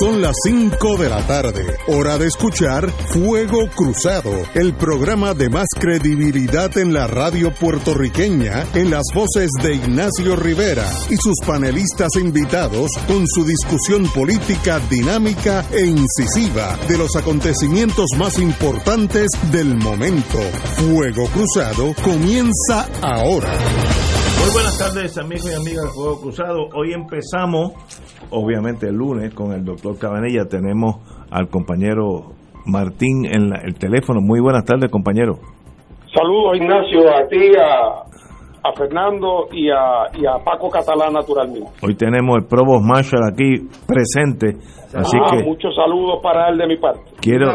Son las 5 de la tarde, hora de escuchar Fuego Cruzado, el programa de más credibilidad en la radio puertorriqueña, en las voces de Ignacio Rivera y sus panelistas invitados con su discusión política dinámica e incisiva de los acontecimientos más importantes del momento. Fuego Cruzado comienza ahora. Muy buenas tardes amigos y amigas de Fuego Cruzado. Hoy empezamos, obviamente el lunes, con el doctor Cabanilla. Tenemos al compañero Martín en la- el teléfono. Muy buenas tardes compañero. Saludos, Ignacio, a ti, a, a Fernando y a, y a Paco Catalán, naturalmente. Hoy tenemos el Provost Marshall aquí presente. Así Ah, que Muchos saludos para él de mi parte. quiero,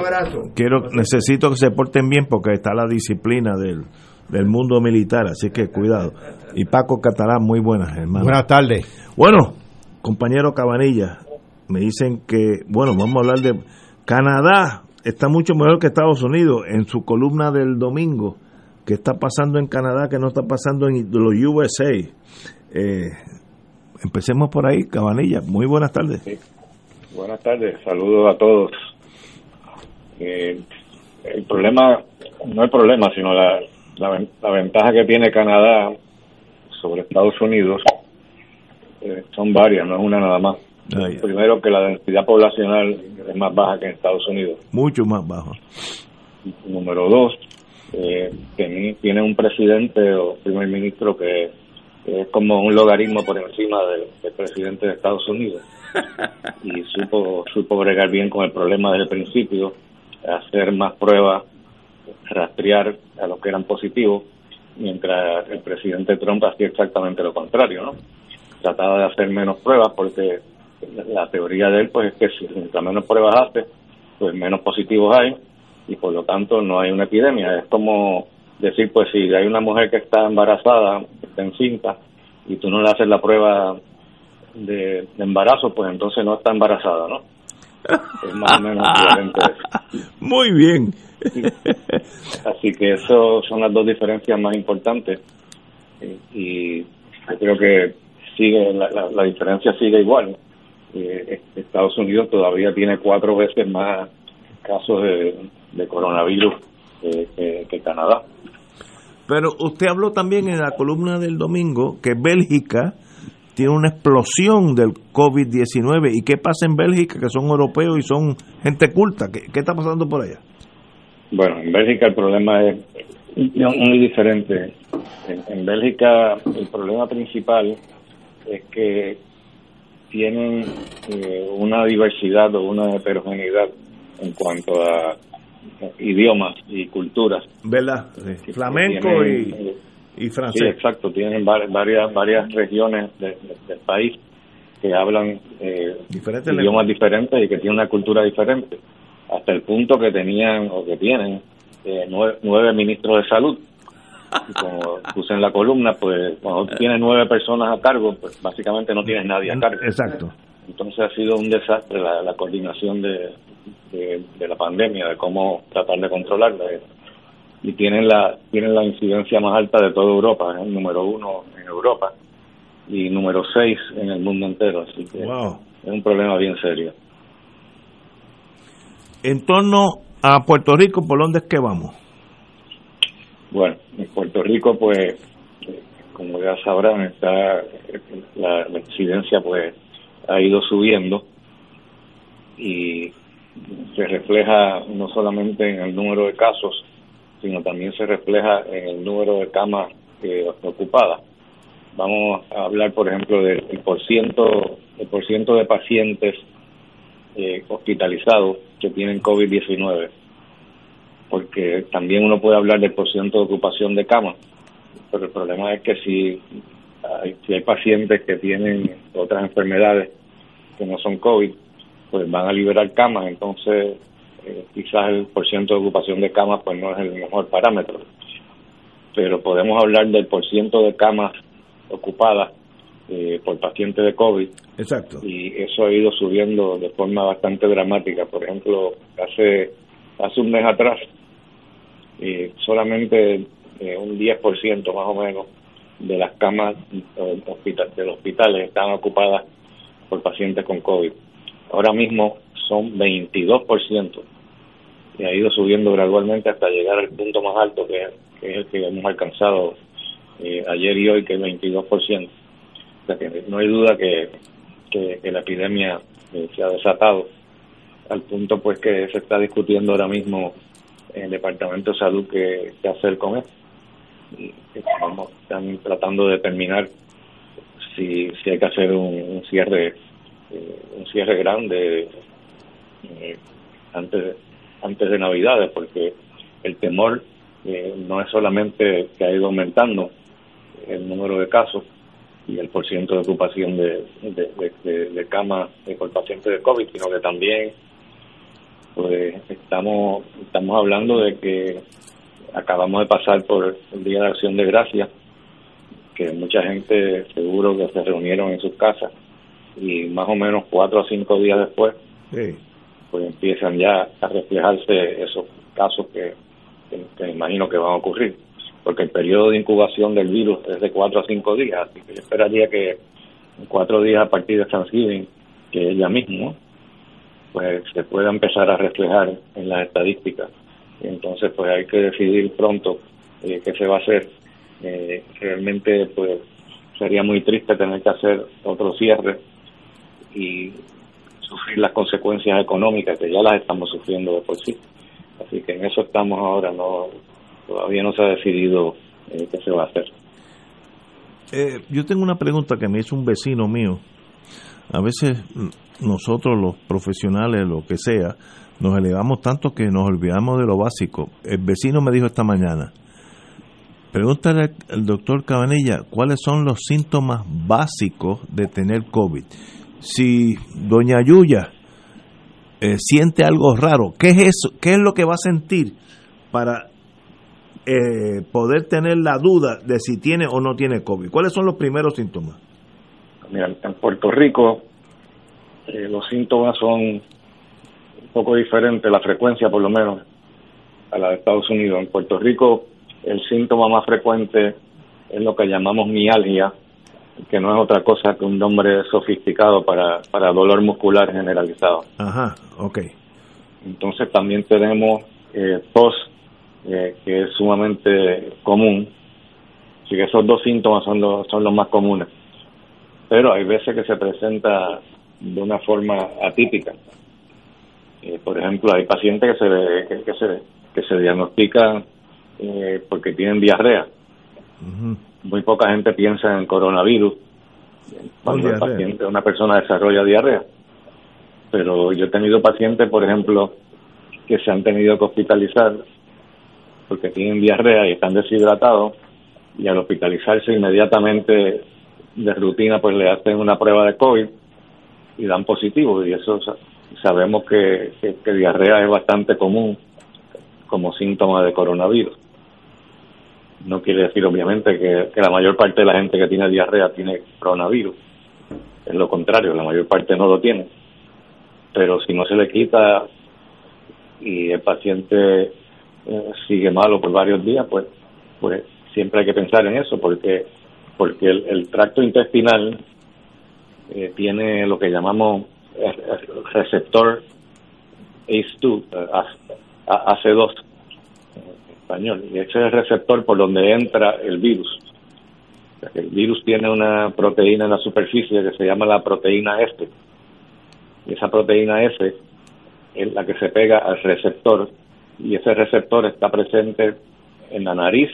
quiero, necesito que se porten bien porque está la disciplina del, del mundo militar. Así que cuidado. Y Paco Catalán, muy buenas hermano. Buenas tardes. Bueno, compañero Cabanilla, me dicen que, bueno, vamos a hablar de Canadá. Está mucho mejor que Estados Unidos. En su columna del domingo, ¿qué está pasando en Canadá que no está pasando en los USA? Eh, empecemos por ahí, Cabanilla. Muy buenas tardes. Buenas tardes, saludos a todos. Eh, el problema, no el problema, sino la, la, la ventaja que tiene Canadá sobre Estados Unidos eh, son varias, no es una nada más. Ay, Primero que la densidad poblacional es más baja que en Estados Unidos. mucho más bajo. Número dos, eh, teni- tiene un presidente o primer ministro que que es como un logaritmo por encima del, del presidente de Estados Unidos. Y supo, supo bregar bien con el problema desde el principio, hacer más pruebas, rastrear a los que eran positivos, mientras el presidente Trump hacía exactamente lo contrario, ¿no? Trataba de hacer menos pruebas porque la teoría de él pues es que si mientras menos pruebas hace, pues menos positivos hay y por lo tanto no hay una epidemia. Es como decir, pues si hay una mujer que está embarazada, está encinta, y tú no le haces la prueba de, de embarazo, pues entonces no está embarazada, ¿no? Es más o menos eso. Muy bien. Así que eso son las dos diferencias más importantes y yo creo que sigue la, la, la diferencia sigue igual. Eh, Estados Unidos todavía tiene cuatro veces más casos de, de coronavirus que- que- que Canadá. Pero usted habló también en la columna del domingo que Bélgica tiene una explosión del COVID-19. ¿Y qué pasa en Bélgica, que son europeos y son gente culta? ¿Qué, qué está pasando por allá? Bueno, en Bélgica el problema es muy diferente. En, en Bélgica el problema principal es que tienen eh, una diversidad o una heterogeneidad en cuanto a idiomas y culturas. ¿Verdad? Flamenco tienen, y, eh, y Sí, francés. exacto. Tienen va- varias varias regiones de- de- del país que hablan eh, idiomas diferentes y que tienen una cultura diferente. Hasta el punto que tenían o que tienen eh, nueve, nueve ministros de salud. Y como puse en la columna, pues cuando tienes nueve personas a cargo, pues básicamente no tienes nadie a cargo. Exacto. Entonces ha sido un desastre la, la coordinación de, de, de la pandemia, de cómo tratar de controlarla. Y tienen la, tienen la incidencia más alta de toda Europa, es el número uno en Europa y número seis en el mundo entero. Así que Wow. es un problema bien serio. En torno a Puerto Rico, ¿por dónde es que vamos? Bueno, en Puerto Rico, pues, como ya sabrán, está la, incidencia, pues, ha ido subiendo y se refleja no solamente en el número de casos, sino también se refleja en el número de camas eh, ocupadas. Vamos a hablar, por ejemplo, del el por ciento, el por ciento de pacientes eh, hospitalizados que tienen COVID-19 porque también uno puede hablar del porcentaje de ocupación de cama, pero el problema es que si hay, si hay pacientes que tienen otras enfermedades que no son COVID pues van a liberar camas, entonces eh, quizás el porciento de ocupación de camas pues no es el mejor parámetro, pero podemos hablar del porciento de camas ocupadas eh, por pacientes de COVID. Exacto. Y eso ha ido subiendo de forma bastante dramática. Por ejemplo, hace, hace un mes atrás, eh, solamente un 10% más o menos de las camas hospital, del hospital estaban ocupadas por pacientes con COVID. Ahora mismo son 22% y ha ido subiendo gradualmente hasta llegar al punto más alto que, es el que hemos alcanzado eh, ayer y hoy, que es 22%. O sea que no hay duda que, que, la epidemia eh, se ha desatado al punto pues que se está discutiendo ahora mismo el Departamento de Salud qué, hacer con esto. Estamos están tratando de determinar si, si hay que hacer un, cierre eh, un cierre grande antes antes de Navidades, porque el temor eh, no es solamente que ha ido aumentando el número de casos y el porciento de ocupación de, de, de, camas por pacientes de COVID, sino que también pues estamos estamos hablando de que acabamos de pasar por el Día de Acción de Gracias, que mucha gente seguro que se reunieron en sus casas y más o menos cuatro o cinco días después pues empiezan ya a reflejarse esos casos que, que, imagino que van a ocurrir, porque el periodo de incubación del virus es de cuatro a cinco días, así que yo esperaría que en cuatro días a partir de Thanksgiving, que es ya mismo, pues se pueda empezar a reflejar en las estadísticas. Y entonces, pues hay que decidir pronto eh, qué se va a hacer. Eh, realmente, pues sería muy triste tener que hacer otro cierre y sufrir las consecuencias económicas que ya las estamos sufriendo de por sí. Así que en eso estamos ahora, no todavía no se ha decidido eh, qué se va a hacer. Eh, yo tengo una pregunta que me hizo un vecino mío. A veces nosotros los profesionales, lo que sea, nos elevamos tanto que nos olvidamos de lo básico. El vecino me dijo esta mañana, pregúntale al doctor Cabanilla cuáles son los síntomas básicos de tener COVID si doña Yuya eh, siente algo raro, ¿qué es eso? ¿Qué es lo que va a sentir para eh, poder tener la duda de si tiene o no tiene COVID? ¿Cuáles son los primeros síntomas? Mira, en Puerto Rico eh, los síntomas son un poco diferentes, la frecuencia por lo menos, a la de Estados Unidos. En Puerto Rico el síntoma más frecuente es lo que llamamos mialgia, que no es otra cosa que un nombre sofisticado para, para dolor muscular generalizado. Ajá, ok. Entonces también tenemos eh, tos, eh, que es sumamente común. Así que esos dos síntomas son los, son los más comunes. Pero hay veces que se presenta de una forma atípica. Eh, por ejemplo, hay pacientes que se, que, se, que se diagnostican eh, porque tienen diarrea muy poca gente piensa en coronavirus cuando el paciente, una persona desarrolla diarrea. Pero yo he tenido pacientes, por ejemplo, que se han tenido que hospitalizar porque tienen diarrea y están deshidratados y al hospitalizarse inmediatamente de rutina pues le hacen una prueba de COVID y dan positivo y eso sabemos que, que diarrea es bastante común como síntoma de coronavirus no quiere decir obviamente que, la mayor parte de la gente que tiene diarrea tiene coronavirus. Es lo contrario, la mayor parte no lo tiene. Pero si no se le quita y el paciente eh, sigue malo por varios días, pues, pues siempre hay que pensar en eso, porque, porque el, tracto intestinal eh, tiene lo que llamamos receptor ACE2, AC2, español, y ese es el receptor por donde entra el virus. el virus tiene una proteína en la superficie que se llama la proteína S. Y esa proteína S es la que se pega al receptor y ese receptor está presente en la nariz,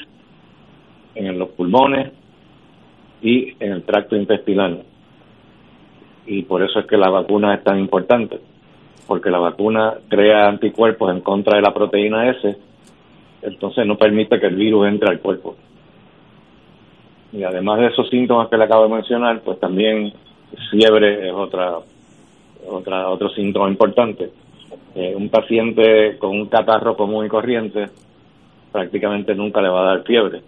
en los pulmones y en el tracto intestinal. Y por eso es que la vacuna es tan importante, porque la vacuna crea anticuerpos en contra de la proteína S entonces no permite que el virus entre al cuerpo. Y además de esos síntomas que le acabo de mencionar, pues también fiebre es otra otra, otro síntoma importante. Eh, un paciente con un catarro común y corriente prácticamente nunca le va a dar fiebre.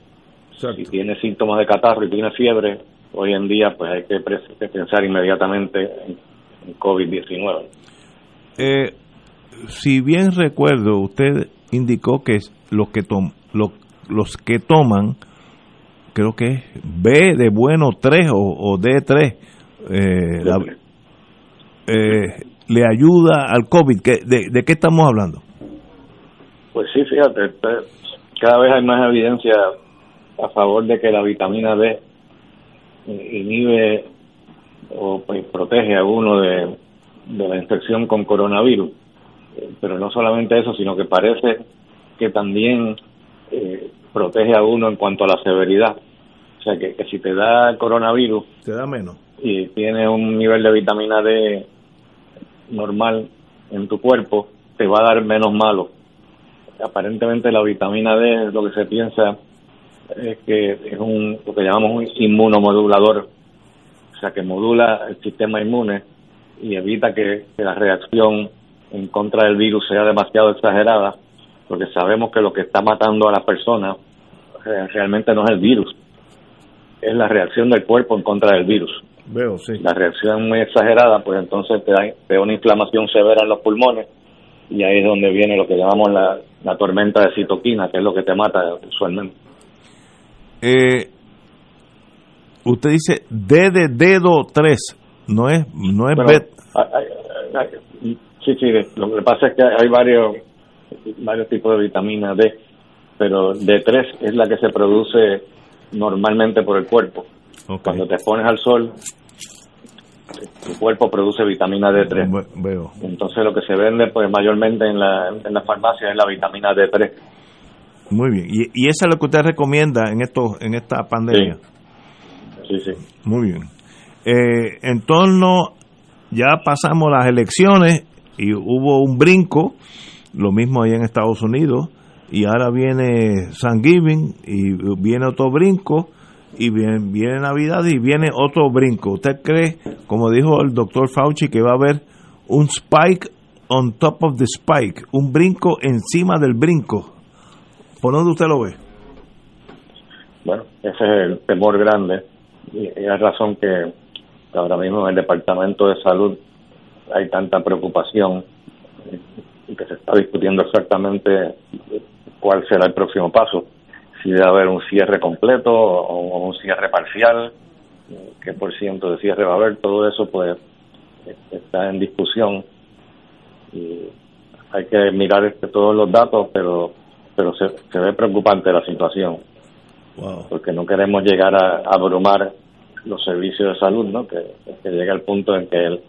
Si tiene síntomas de catarro y tiene fiebre, hoy en día pues hay que, pensar inmediatamente en, COVID-19. Eh, si bien recuerdo, usted indicó que los que, tom, los que toman, creo que es B de bueno 3 o, D3, eh, eh, le ayuda al COVID. de, ¿De qué estamos hablando? Pues sí, fíjate, cada vez hay más evidencia a favor de que la vitamina D inhibe o pues, protege a uno de, la infección con coronavirus. Pero no solamente eso, sino que parece que también eh, protege a uno en cuanto a la severidad. O sea, que, que si te da coronavirus... Te da menos. Y tiene un nivel de vitamina D normal en tu cuerpo, te va a dar menos malo. Aparentemente la vitamina D, lo que se piensa es que es un, lo que llamamos un inmunomodulador, o sea que modula el sistema inmune y evita que, la reacción en contra del virus sea demasiado exagerada, porque sabemos que lo que está matando a las personas realmente no es el virus, es la reacción del cuerpo en contra del virus. Veo, sí. La reacción es muy exagerada, pues entonces te da, una inflamación severa en los pulmones y ahí es donde viene lo que llamamos la, la tormenta de citoquina, que es lo que te mata usualmente. Eh, usted dice D de dedo 3, no es, no es sí, sí, lo que pasa es que hay varios, varios tipos de vitamina D, pero D3 es la que se produce normalmente por el cuerpo. Cuando te pones al sol, tu cuerpo produce vitamina D3. Veo. Entonces lo que se vende pues mayormente en la, en la farmacia es la vitamina D3 muy bien. ¿Y, ¿Y, esa es lo que usted recomienda en esto, en esta pandemia? Sí, sí. Muy bien. Eh, en torno, ya pasamos las elecciones y hubo un brinco, lo mismo ahí en Estados Unidos, y ahora viene San Giving y viene otro brinco y viene, viene Navidad y viene otro brinco. ¿Usted cree, como dijo el doctor Fauci, que va a haber un spike on top of the spike, un brinco encima del brinco? ¿Por dónde usted lo ve? Bueno, ese es el temor grande. Y es razón que ahora mismo en el Departamento de Salud hay tanta preocupación y que se está discutiendo exactamente cuál será el próximo paso, si debe haber un cierre completo o un cierre parcial, qué por ciento de cierre va a haber, todo eso pues está en discusión. Y hay que mirar este, todos los datos, pero pero se, ve preocupante la situación. Porque no queremos llegar a, abrumar los servicios de salud, ¿no? Que, llegue al punto en que, el,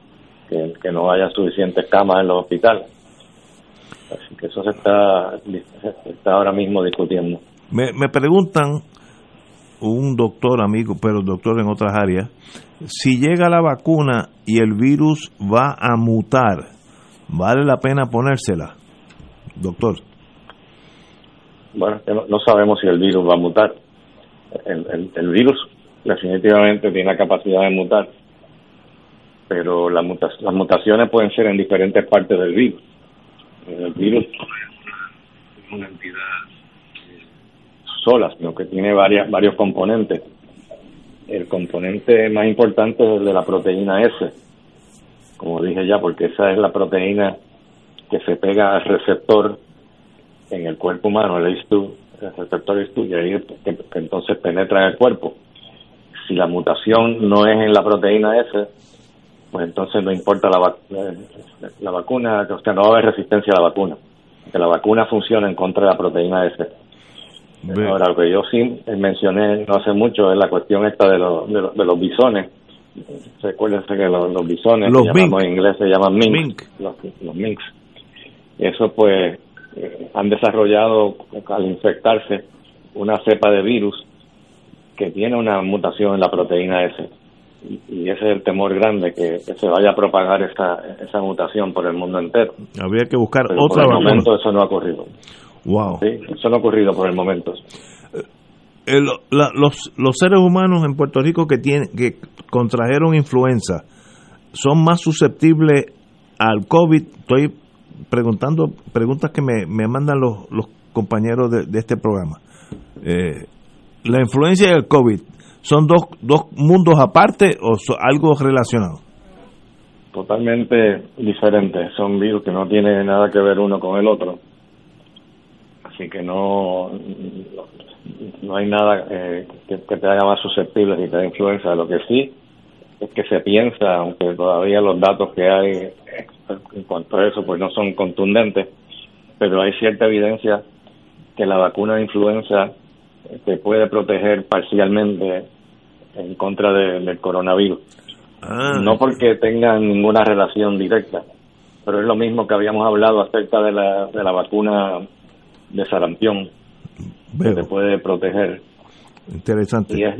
que, no haya suficientes camas en los hospitales. Así que eso se está, está ahora mismo discutiendo. Me, me preguntan, un doctor amigo, pero doctor en otras áreas, si llega la vacuna y el virus va a mutar, ¿vale la pena ponérsela? Doctor. Bueno, no sabemos si el virus va a mutar. El, el, virus definitivamente tiene la capacidad de mutar, pero las mutaciones pueden ser en diferentes partes del virus. El virus es una entidad sola, sino que tiene varias, varios componentes. El componente más importante es el de la proteína S, como dije ya, porque esa es la proteína que se pega al receptor en el cuerpo humano, el ACE2, el receptor ACE2, y ahí que, entonces penetra en el cuerpo. Si la mutación no es en la proteína S, pues entonces no importa la, la, vacuna, o sea, no va a haber resistencia a la vacuna. Que la vacuna funciona en contra de la proteína S. Ahora, lo que yo sí mencioné no hace mucho es la cuestión esta de, los de, los bisones. Recuérdense que los, bisones, los en inglés se llaman mink, Los, los minks. Eso pues eh, han desarrollado al infectarse una cepa de virus que tiene una mutación en la proteína S. Y, ese es el temor grande, que, se vaya a propagar esa, esa mutación por el mundo entero. Habría que buscar otra Por el momento eso no ha ocurrido. Wow. Sí, eso no ha ocurrido por el momento. Eh, los, los seres humanos en Puerto Rico que, tienen, que contrajeron influenza son más susceptibles al COVID, estoy preguntando preguntas que me, me mandan los, los compañeros de, este programa. Eh, la influencia del COVID, ¿son dos, dos mundos aparte o algo relacionado? Totalmente diferentes, son virus que no tienen nada que ver uno con el otro. Así que no, no hay nada eh, que, te haga más susceptible si te da influenza. Lo que sí es que se piensa, aunque todavía los datos que hay en cuanto a eso pues no son contundentes, pero hay cierta evidencia que la vacuna de influenza te puede proteger parcialmente en contra del coronavirus. Ah. no porque tengan ninguna relación directa, pero es lo mismo que habíamos hablado acerca de la, de la vacuna de sarampión, que te puede proteger. Interesante. Y es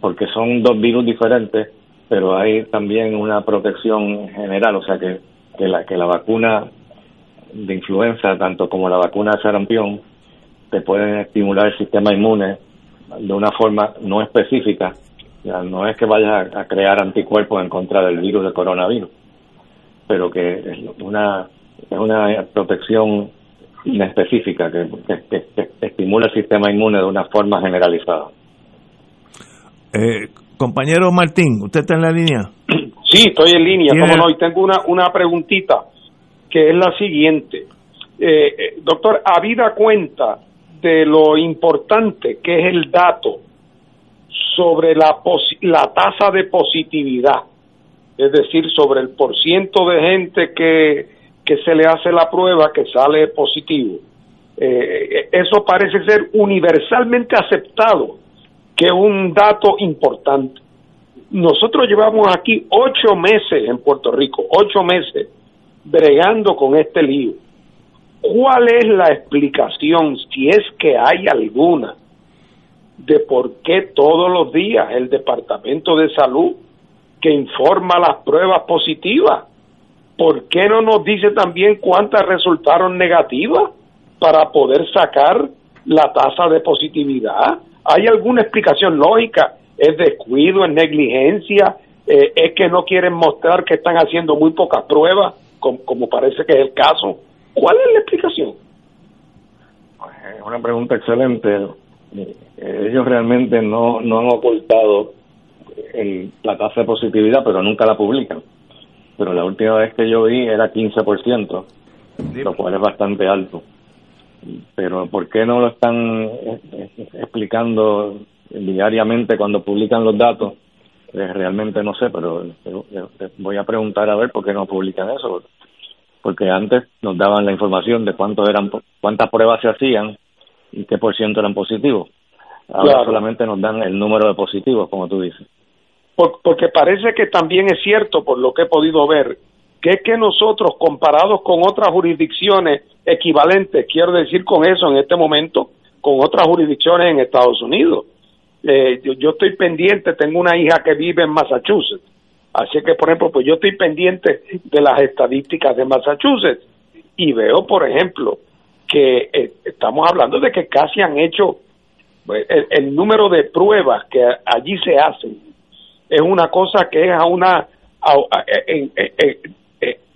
porque son dos virus diferentes, pero hay también una protección general, o sea que, que, la, que la vacuna de influenza, tanto como la vacuna de sarampión, te pueden estimular el sistema inmune de una forma no específica. Ya, no es que vayas a, crear anticuerpos en contra del virus del coronavirus, pero que es una, es una protección inespecífica que, que, estimula el sistema inmune de una forma generalizada. Eh, compañero Martín, ¿usted está en la línea? Sí, estoy en línea, cómo no, y tengo una, una preguntita que es la siguiente. Eh, eh, doctor, habida cuenta de lo importante que es el dato sobre la, la tasa de positividad, es decir, sobre el porciento de gente que, que se le hace la prueba que sale positivo. Eh, eso parece ser universalmente aceptado, que un dato importante. Nosotros llevamos aquí ocho meses en Puerto Rico, ocho meses, bregando con este lío ¿Cuál es la explicación, si es que hay alguna, de por qué todos los días el Departamento de Salud, que informa las pruebas positivas, ¿por qué no nos dice también cuántas resultaron negativas para poder sacar la tasa de positividad? ¿Hay alguna explicación lógica? ¿Es descuido, es negligencia? Eh, ¿Es que no quieren mostrar que están haciendo muy pocas pruebas, como parece que es el caso? ¿Cuál es la explicación? Pues, es una pregunta excelente. Eh, ellos realmente no, no han ocultado la tasa de positividad, pero nunca la publican. Pero la última vez que yo vi era 15%, lo cual es bastante alto. Pero ¿por qué no lo están eh, eh, explicando diariamente cuando publican los datos? realmente no sé, pero voy a preguntar a ver por qué no publican eso porque antes nos daban la información de cuántos eran, cuántas pruebas se hacían y qué por ciento eran positivos. Ahora solamente nos dan el número de positivos, como tú dices. porque parece que también es cierto, por lo que he podido ver, que es que nosotros, comparados con otras jurisdicciones equivalentes, quiero decir con eso en este momento, con otras jurisdicciones en Estados Unidos. Eh, yo estoy pendiente, tengo una hija que vive en Massachusetts Así que, por ejemplo, pues yo estoy pendiente de las estadísticas de Massachusetts y veo, por ejemplo, que eh, estamos hablando de que casi han hecho pues, el, número de pruebas que allí se hacen es una cosa que es a una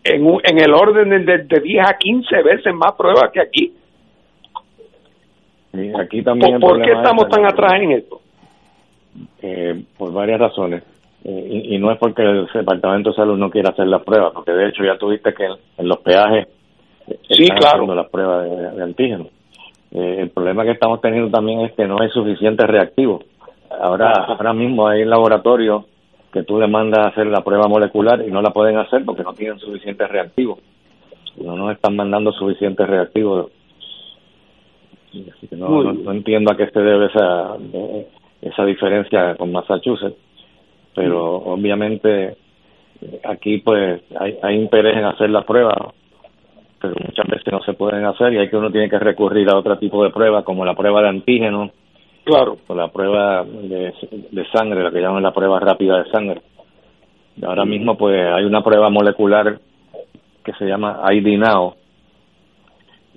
en, en, el orden de, de 10 a 15 veces más pruebas que aquí. aquí también ¿Por, qué estamos tan atrás en esto? Eh, por varias razones. Eh, y, no es porque el Departamento de Salud no quiera hacer las pruebas, porque de hecho ya tuviste que en, los peajes sí, están claro. haciendo las pruebas de, antígenos. Eh, el problema que estamos teniendo también es que no hay suficiente reactivo. Ahora, ahora mismo hay laboratorios que tú le mandas a hacer la prueba molecular y no la pueden hacer porque no tienen suficientes reactivos. No nos están mandando suficientes reactivos. Así que no, no, entiendo a qué se debe esa, esa diferencia con Massachusetts pero obviamente aquí pues hay, hay interés en hacer las pruebas pero muchas veces no se pueden hacer y hay que uno tiene que recurrir a otro tipo de pruebas como la prueba de antígeno claro o la prueba de, de sangre la que llaman la prueba rápida de sangre ahora mismo pues hay una prueba molecular que se llama ID Now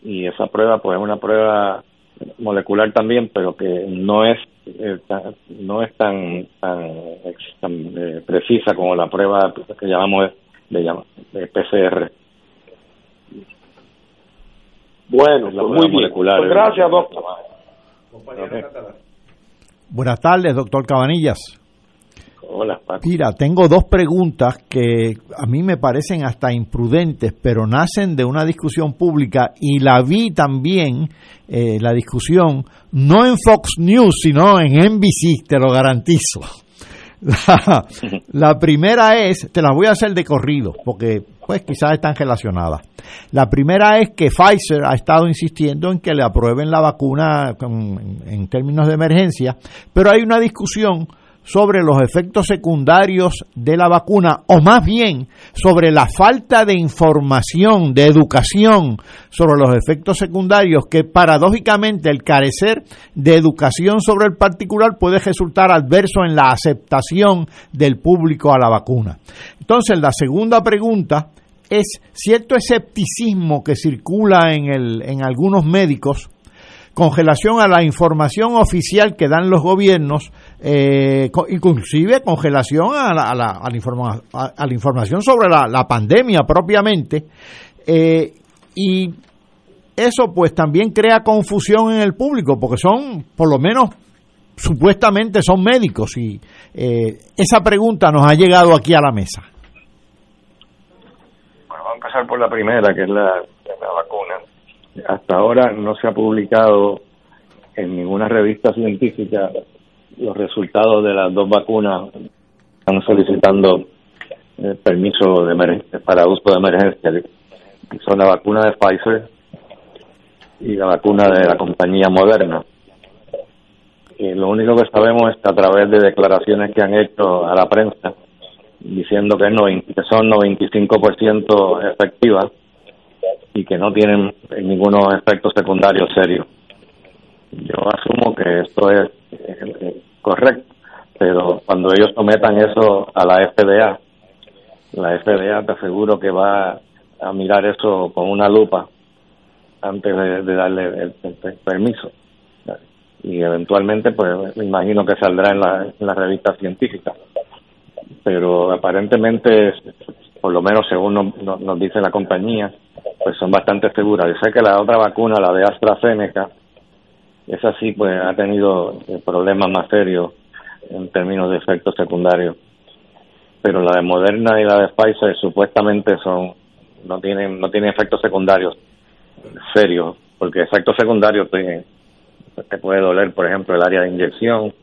y esa prueba pues es una prueba molecular también pero que no es eh, no es tan tan, eh, precisa como la prueba que llamamos de, de PCR. Bueno, pues muy bien. Pues gracias, doctor. Buenas tardes, doctor Cabanillas. Hola, Mira, tengo dos preguntas que a mí me parecen hasta imprudentes, pero nacen de una discusión pública y la vi también, eh, la discusión, no en Fox News, sino en NBC, te lo garantizo. La, primera es, te las voy a hacer de corrido, porque pues quizás están relacionadas. La primera es que Pfizer ha estado insistiendo en que le aprueben la vacuna en términos de emergencia, pero hay una discusión sobre los efectos secundarios de la vacuna o más bien sobre la falta de información, de educación sobre los efectos secundarios que paradójicamente el carecer de educación sobre el particular puede resultar adverso en la aceptación del público a la vacuna. Entonces la segunda pregunta es cierto escepticismo que circula en, el, en algunos médicos congelación a la información oficial que dan los gobiernos, eh, inclusive congelación a la, a la, a la, información sobre la, pandemia propiamente, eh, y eso pues también crea confusión en el público, porque son, por lo menos, supuestamente son médicos, y eh, esa pregunta nos ha llegado aquí a la mesa. Empezar por la primera, que es la, vacuna hasta ahora no se ha publicado en ninguna revista científica los resultados de las dos vacunas. Están solicitando eh, permiso de para uso de emergencia. Son la vacuna de Pfizer y la vacuna de la compañía Moderna. Y lo único que sabemos es que a través de declaraciones que han hecho a la prensa diciendo que, que son 95% efectivas, y que no tienen ninguno efectos secundarios serios. Yo asumo que esto es, correcto, pero cuando ellos sometan eso a la FDA, la FDA te aseguro que va a mirar eso con una lupa antes de, darle el, permiso. Y eventualmente, pues me imagino que saldrá en la, en la revista científica. Pero aparentemente, por lo menos según nos dice la compañía, pues son bastante seguras. Yo sé que la otra vacuna, la de AstraZeneca, esa sí pues ha tenido problemas más serios en términos de efectos secundarios. Pero la de Moderna y la de Pfizer supuestamente son no tienen no tienen efectos secundarios serios, porque efectos secundarios te, te puede doler, por ejemplo, el área de inyección,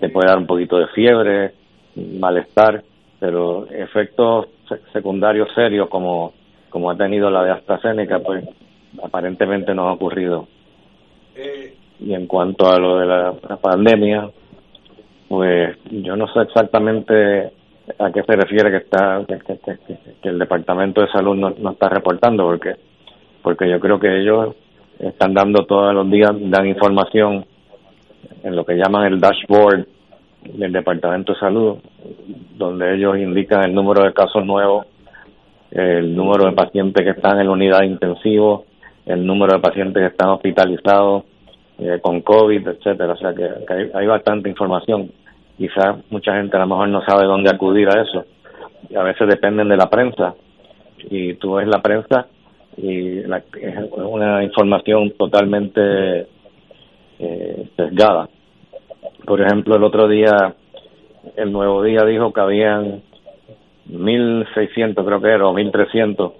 te puede dar un poquito de fiebre, malestar, pero efectos secundarios serios como como ha tenido la de AstraZeneca, pues aparentemente no ha ocurrido. Eh, y en cuanto a lo de la, pandemia, pues yo no sé exactamente a qué se refiere que está que, el departamento de salud no, no, está reportando porque porque yo creo que ellos están dando todos los días dan información en lo que llaman el dashboard del departamento de salud donde ellos indican el número de casos nuevos el número de pacientes que están en la unidad intensivo, el número de pacientes que están hospitalizados eh, con COVID, etcétera. O sea que, hay, bastante información. Quizás mucha gente a lo mejor no sabe dónde acudir a eso. Y a veces dependen de la prensa. Y tú ves la prensa y la, es una información totalmente eh, sesgada. Por ejemplo, el otro día, el Nuevo Día dijo que habían 1.600 creo que era, o 1.300,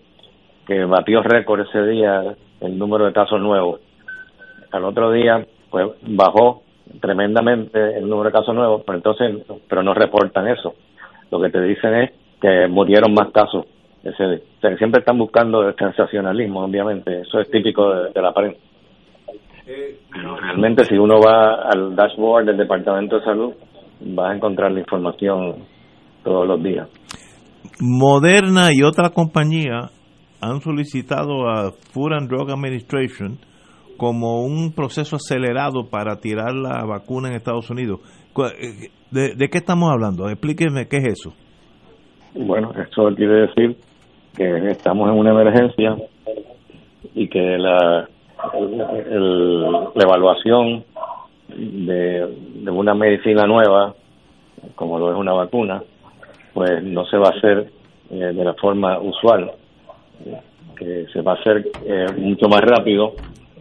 que batió récord ese día el número de casos nuevos. Al otro día, pues bajó tremendamente el número de casos nuevos, pero entonces, pero no reportan eso. Lo que te dicen es que murieron más casos ese día. siempre están buscando el sensacionalismo, obviamente, eso es típico de, la prensa. Realmente si uno va al dashboard del Departamento de Salud, va a encontrar la información todos los días. Moderna y otra compañía han solicitado a Food and Drug Administration como un proceso acelerado para tirar la vacuna en Estados Unidos. Eh, ¿De, qué estamos hablando? Explíqueme qué es eso. Bueno, eso quiere decir que estamos en una emergencia y que la, la evaluación de, una medicina nueva, como lo es una vacuna, pues no se va a hacer de la forma usual, que se va a hacer mucho más rápido,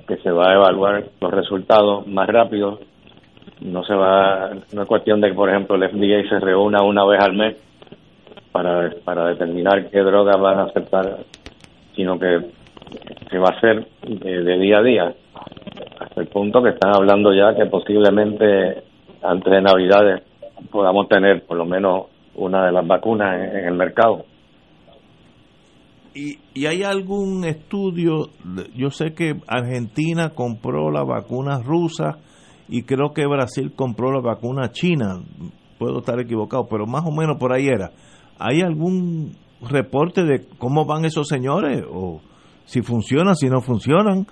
que se va a evaluar los resultados más rápido. No se va, no es cuestión de que, por ejemplo, el FDA se reúna una vez al mes para, para determinar qué drogas van a aceptar, sino que se va a hacer de, día a día, hasta el punto que están hablando ya que posiblemente antes de Navidades podamos tener por lo menos una de las vacunas en, el mercado. ¿Y, ¿Y, hay algún estudio? Yo sé que Argentina compró la vacuna rusa y creo que Brasil compró la vacuna china. Puedo estar equivocado, pero más o menos por ahí era. ¿Hay algún reporte de cómo van esos señores? ¿O si funcionan, si no funcionan?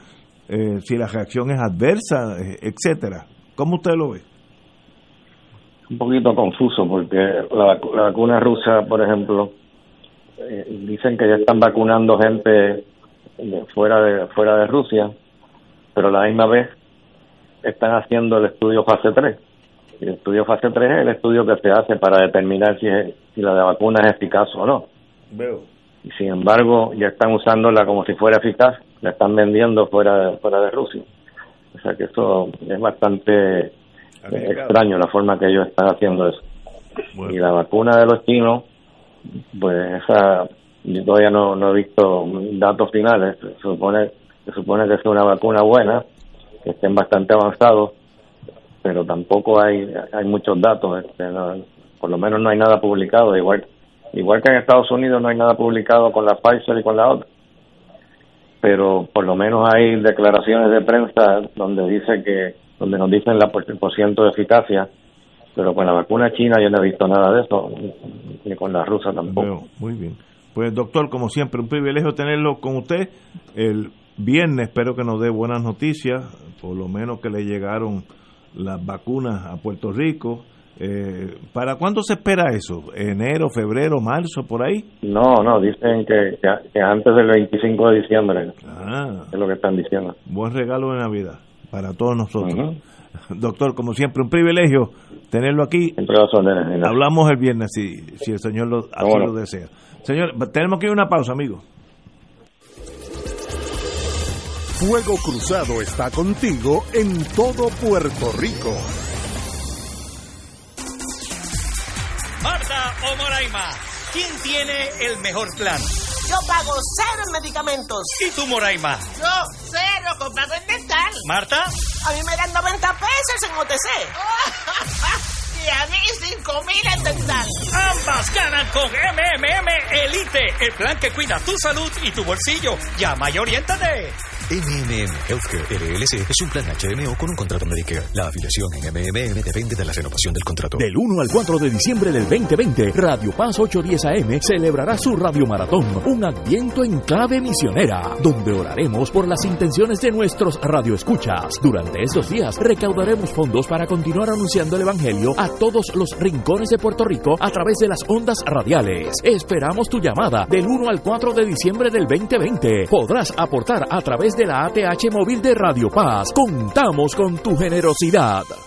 Eh, si la reacción es adversa, eh, etcétera. ¿Cómo usted lo ve? Un poquito confuso porque la, vacuna rusa, por ejemplo, eh, dicen que ya están vacunando gente fuera de fuera de Rusia, pero la misma vez están haciendo el estudio fase 3 el estudio fase 3 es el estudio que se hace para determinar si, si la de vacuna es eficaz o no. Veo. Y sin embargo, ya están usándola como si fuera eficaz, la están vendiendo fuera de, fuera de Rusia. O sea que eso es bastante eh, extraño la forma que ellos están haciendo eso. Y la vacuna de los chinos, pues esa, yo todavía no, no he visto datos finales. Se supone, se supone que es una vacuna buena, que estén bastante avanzados pero tampoco hay hay muchos datos este, por lo menos no hay nada publicado igual igual que en Estados Unidos no hay nada publicado con la Pfizer y con la otra. Pero por lo menos hay declaraciones de prensa donde dice que donde nos dicen la por ciento de eficacia pero con la vacuna china yo no he visto nada de eso ni con la rusa tampoco. Muy bien. Pues doctor como siempre un privilegio tenerlo con usted. El viernes espero que nos dé buenas noticias por lo menos que le llegaron las vacunas a Puerto Rico. Eh, ¿Para cuándo se espera eso? ¿Enero, febrero, marzo, por ahí? No, no, dicen que, que, antes del 25 de diciembre. Ah, es lo que están diciendo. Buen regalo de Navidad para todos nosotros. Doctor, como siempre, un privilegio tenerlo aquí. Hablamos el viernes si, si el Señor lo, así lo desea. Señor, tenemos que ir a una pausa, amigo. Fuego Cruzado está contigo en todo Puerto Rico. O Moraima, ¿quién tiene el mejor plan? Yo pago cero en medicamentos. ¿Y tú, Moraima? Yo cero comprado en dental. ¿Marta? A mí me dan 90 pesos en OTC. y a mí 5 mil en dental. Ambas ganan con MMM Elite, el plan que cuida tu salud y tu bolsillo. Llama y oriéntate. MMM Healthcare LLC es un plan HMO con un contrato Medicare. La afiliación en MMM depende de la renovación del contrato. Del 1 al 4 de diciembre del 2020, Radio Paz 810 AM celebrará su Radio Maratón, un adviento en clave misionera, donde oraremos por las intenciones de nuestros radioescuchas. Durante estos días recaudaremos fondos para continuar anunciando el Evangelio a todos los rincones de Puerto Rico a través de las ondas radiales. Esperamos tu llamada del 1 al 4 de diciembre del 2020. Podrás aportar a través de la ATH móvil de Radio Paz. Contamos con tu generosidad.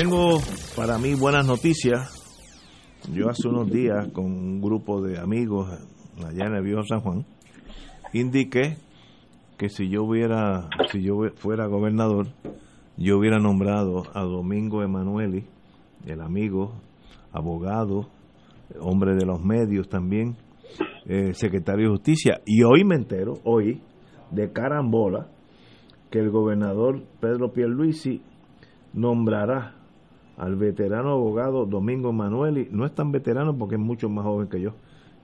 Tengo para mí buenas noticias. Yo hace unos días con un grupo de amigos allá en el viejo San Juan indiqué que si yo hubiera, si yo fuera gobernador, yo hubiera nombrado a Domingo Emanueli, el amigo, abogado, hombre de los medios también, eh, secretario de Justicia. Y hoy me entero, hoy, de carambola, que el gobernador Pedro Pierluisi nombrará al veterano abogado Domingo Manueli, no es tan veterano porque es mucho más joven que yo,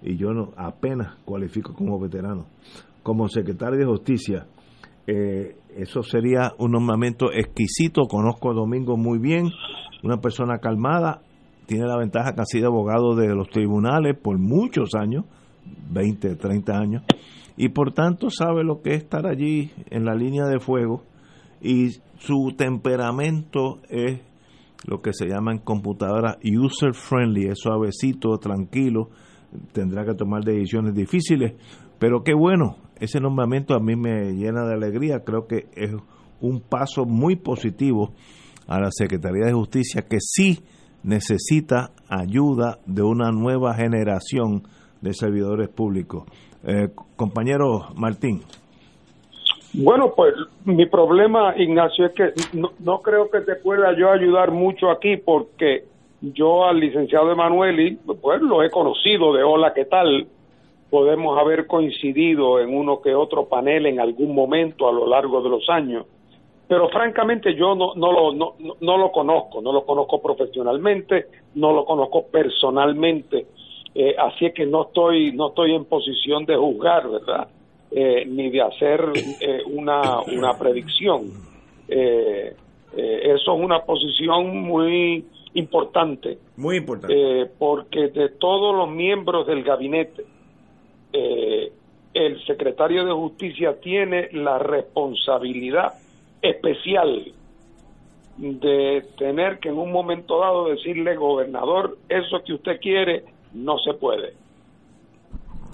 y yo no apenas cualifico como veterano, como secretario de Justicia. Eh, eso sería un nombramiento exquisito, conozco a Domingo muy bien, una persona calmada, tiene la ventaja que ha sido abogado de los tribunales por muchos años, 20, 30 años, y por tanto sabe lo que es estar allí en la línea de fuego y su temperamento es lo que se llama en computadora user friendly, es suavecito, tranquilo, tendrá que tomar decisiones difíciles, pero qué bueno, ese nombramiento a mí me llena de alegría, creo que es un paso muy positivo a la Secretaría de Justicia que sí necesita ayuda de una nueva generación de servidores públicos. Eh, compañero Martín. Bueno, pues mi problema, Ignacio, es que no, creo que te pueda yo ayudar mucho aquí porque yo al licenciado Emanueli, pues lo he conocido de hola, ¿qué tal? Podemos haber coincidido en uno que otro panel en algún momento a lo largo de los años, pero francamente yo no, no, lo, no, no lo conozco, no lo conozco profesionalmente, no lo conozco personalmente, eh, así es que no estoy, no estoy en posición de juzgar, ¿verdad? Eh, ni de hacer eh, una, una predicción. Eh, eso es una posición muy importante. Muy importante. porque de todos los miembros del gabinete, el secretario de Justicia tiene la responsabilidad especial de tener que en un momento dado decirle, gobernador, eso que usted quiere no se puede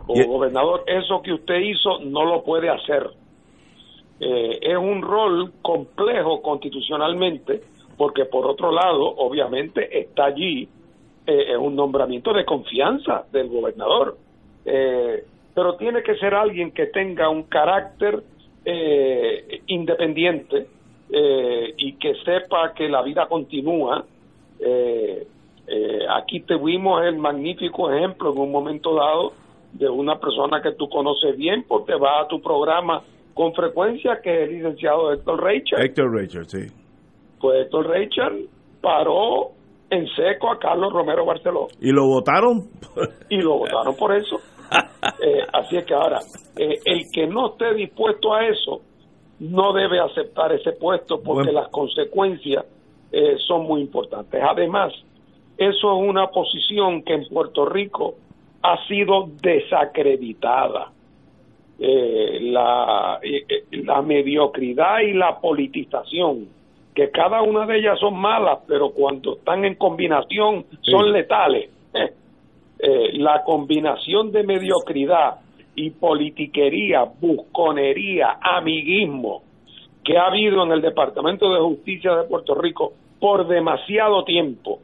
o gobernador, eso que usted hizo no lo puede hacer. Eh, es un rol complejo constitucionalmente, porque por otro lado, obviamente, está allí eh, es un nombramiento de confianza del gobernador. Eh, pero tiene que ser alguien que tenga un carácter independiente y que sepa que la vida continúa. aquí tuvimos el magnífico ejemplo en un momento dado de una persona que tú conoces bien porque va a tu programa con frecuencia, que es el licenciado Héctor Rachel. Héctor Rachel, sí. Pues Héctor Rachel paró en seco a Carlos Romero Barceló. ¿Y lo votaron? y lo votaron por eso. Eh, así es que ahora, eh, el que no esté dispuesto a eso, no debe aceptar ese puesto porque las consecuencias eh, son muy importantes. Además, eso es una posición que en Puerto Rico ha sido desacreditada. Eh, la, eh, eh, la mediocridad y la politización, que cada una de ellas son malas, pero cuando están en combinación son letales. la combinación de mediocridad y politiquería, busconería, amiguismo que ha habido en el Departamento de Justicia de Puerto Rico por demasiado tiempo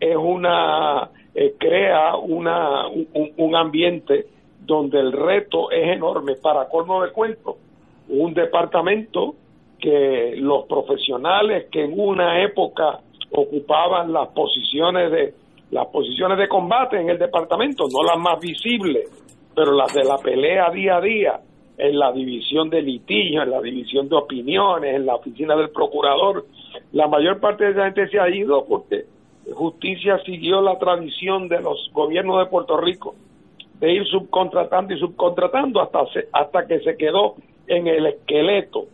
es una eh, crea una, un, ambiente donde el reto es enorme. Para colmo de cuento, un departamento que los profesionales que en una época ocupaban las posiciones de las posiciones de combate en el departamento, no las más visibles, pero las de la pelea día a día, en la división de litigios, en la división de opiniones, en la oficina del procurador, la mayor parte de esa gente se ha ido porque Justicia siguió la tradición de los gobiernos de Puerto Rico de ir subcontratando y subcontratando hasta, hasta que se quedó en el esqueleto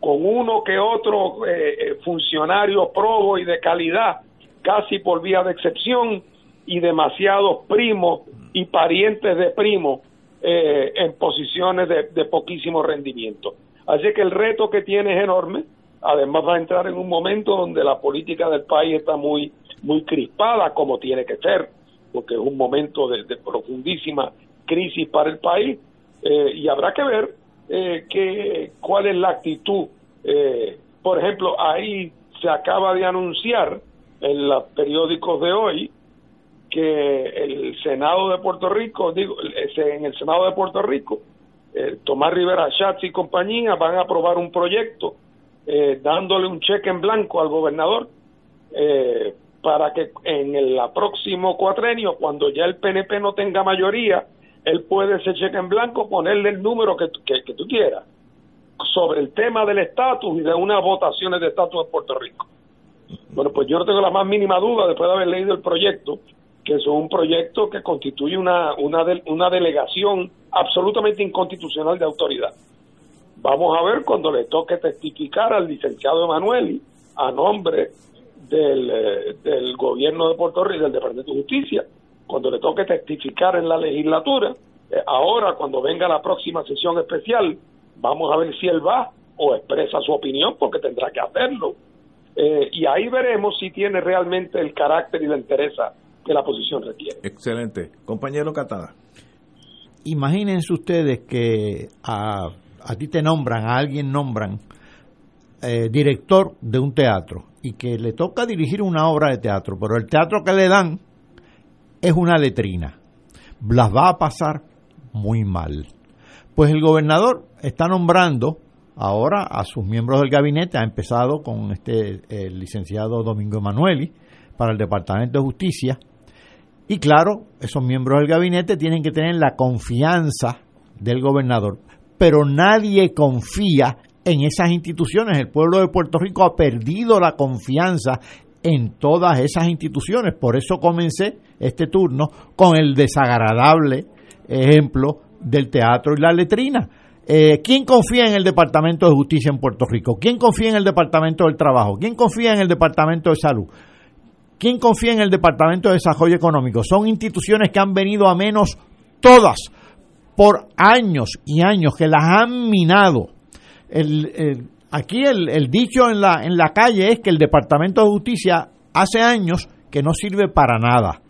con uno que otro eh, eh, funcionario probo y de calidad, casi por vía de excepción, y demasiados primos y parientes de primos eh, en posiciones de, de poquísimo rendimiento. Así que el reto que tiene es enorme, además va a entrar en un momento donde la política del país está muy muy crispada como tiene que ser, porque es un momento de, profundísima crisis para el país eh, y habrá que ver eh, que, cuál es la actitud. Eh, por ejemplo, ahí se acaba de anunciar en los periódicos de hoy que el Senado de Puerto Rico, digo, en el Senado de Puerto Rico, Tomás Rivera Schatz y compañía van a aprobar un proyecto dándole un cheque en blanco al gobernador para que en el próximo cuatrenio, cuando ya el PNP no tenga mayoría, él puede ese cheque en blanco ponerle el número que, que, tú quieras sobre el tema del estatus y de unas votaciones de estatus en Puerto Rico. Bueno, pues yo no tengo la más mínima duda, después de haber leído el proyecto, que es un proyecto que constituye una, una, una delegación absolutamente inconstitucional de autoridad. Vamos a ver cuando le toque testificar al licenciado Emanueli a nombre del, eh, del gobierno de Puerto Rico y del Departamento de Justicia, cuando le toque testificar en la legislatura, eh, ahora cuando venga la próxima sesión especial, vamos a ver si él va o expresa su opinión, porque tendrá que hacerlo. Eh, y ahí veremos si tiene realmente el carácter y la interés que la posición requiere. Excelente. Compañero Catada. Imagínense ustedes que a, a ti te nombran, a alguien nombran eh, director de un teatro y que le toca dirigir una obra de teatro, pero el teatro que le dan es una letrina. Las va a pasar muy mal. Pues el gobernador está nombrando ahora a sus miembros del gabinete, ha empezado con este el licenciado Domingo Emanueli para el Departamento de Justicia, y claro, esos miembros del gabinete tienen que tener la confianza del gobernador, pero nadie confía en esas instituciones. El pueblo de Puerto Rico ha perdido la confianza en todas esas instituciones. Por eso comencé este turno con el desagradable ejemplo del teatro y la letrina. Eh, ¿Quién confía en el Departamento de Justicia en Puerto Rico? ¿Quién confía en el Departamento del Trabajo? ¿Quién confía en el Departamento de Salud? ¿Quién confía en el Departamento de Desarrollo Económico? Son instituciones que han venido a menos todas por años y años, que las han minado. Aquí el, dicho en la, en la calle es que el Departamento de Justicia hace años que no sirve para nada,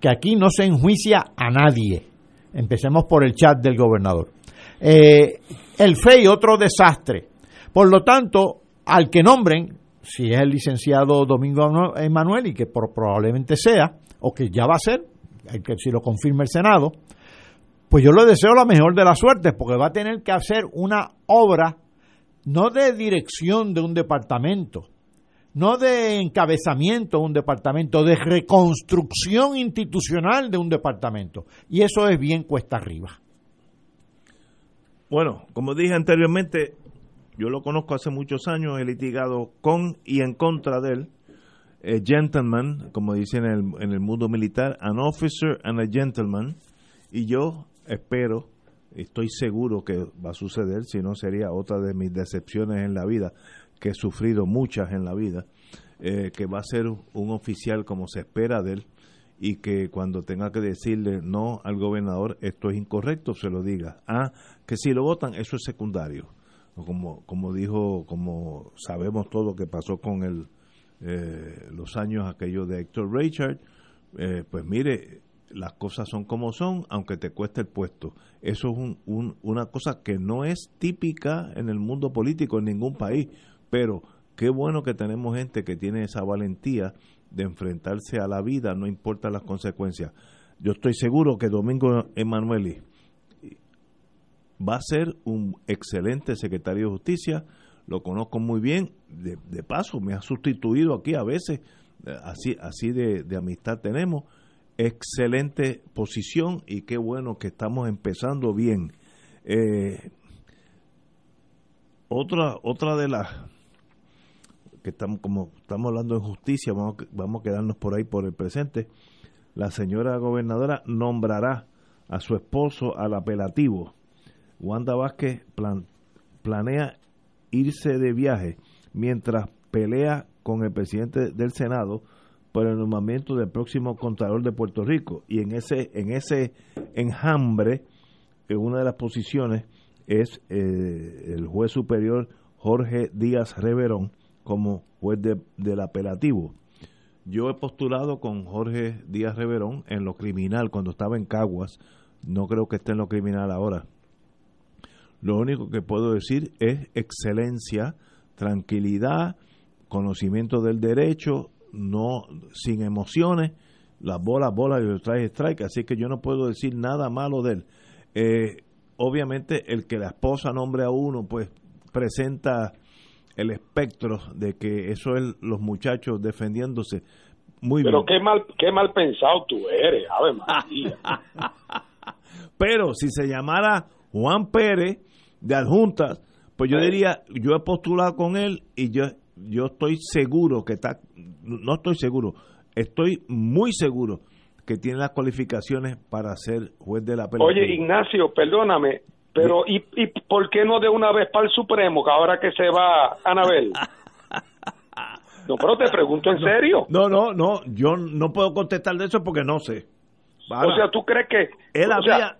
que aquí no se enjuicia a nadie. Empecemos por el chat del gobernador. Eh, el FEI, otro desastre. Por lo tanto, al que nombren, si es el licenciado Domingo Emanuel y que probablemente sea, o que ya va a ser, que si lo confirma el Senado, pues yo le deseo la mejor de las suertes, porque va a tener que hacer una obra no de dirección de un departamento, no de encabezamiento de un departamento, de reconstrucción institucional de un departamento. Y eso es bien cuesta arriba. Bueno, como dije anteriormente, yo lo conozco hace muchos años, he litigado con y en contra de él. Gentleman, como dicen en el, en el mundo militar, an officer and a gentleman. Y yo espero, estoy seguro que va a suceder, si no sería otra de mis decepciones en la vida, que he sufrido muchas en la vida, eh, que va a ser un oficial como se espera de él y que cuando tenga que decirle no al gobernador, esto es incorrecto, se lo diga. Ah, que si lo votan, eso es secundario como, como dijo, como sabemos todo que pasó con el, eh, los años aquellos de Héctor Richard, eh, pues mire, las cosas son como son, aunque te cueste el puesto. Eso es un, una cosa que no es típica en el mundo político en ningún país, pero qué bueno que tenemos gente que tiene esa valentía de enfrentarse a la vida, no importa las consecuencias. Yo estoy seguro que Domingo Emanueli va a ser un excelente secretario de justicia, lo conozco muy bien, de, paso me ha sustituido aquí a veces, eh, así, así de, amistad tenemos, excelente posición y qué bueno que estamos empezando bien. Eh, otra, otra de las que estamos como estamos hablando de justicia, vamos, vamos a quedarnos por ahí por el presente. La señora gobernadora nombrará a su esposo al apelativo Wanda Vázquez planea irse de viaje mientras pelea con el presidente del Senado el nombramiento del próximo Contralor de Puerto Rico. Y en ese en ese enjambre eh, una de las posiciones es eh, el juez superior Jorge Díaz Reverón como juez del apelativo. Yo he postulado con Jorge Díaz Reverón en lo criminal cuando estaba en Caguas, no creo que esté en lo criminal ahora, lo único que puedo decir es excelencia, tranquilidad, conocimiento del derecho, no sin emociones, las bolas, bolas y los strike, strike, así que yo no puedo decir nada malo de él. Eh, obviamente el que la esposa nombre a uno, pues presenta el espectro de que eso es los muchachos defendiéndose, Muy Pero bien. qué mal, qué mal pensado tú eres, Ave María. Pero si se llamara Juan Pérez de Adjuntas, pues yo diría, yo he postulado con él y yo yo estoy seguro que está, no estoy seguro, estoy muy seguro que tiene las cualificaciones para ser juez de la pelota. Oye, Ignacio, perdóname, pero ¿y, ¿y por qué no de una vez para el Supremo, que ahora que se va Anabel? No, pero te pregunto en serio. No, no, no, yo no puedo contestar de eso porque no sé. o sea, ¿tú crees que él sea, había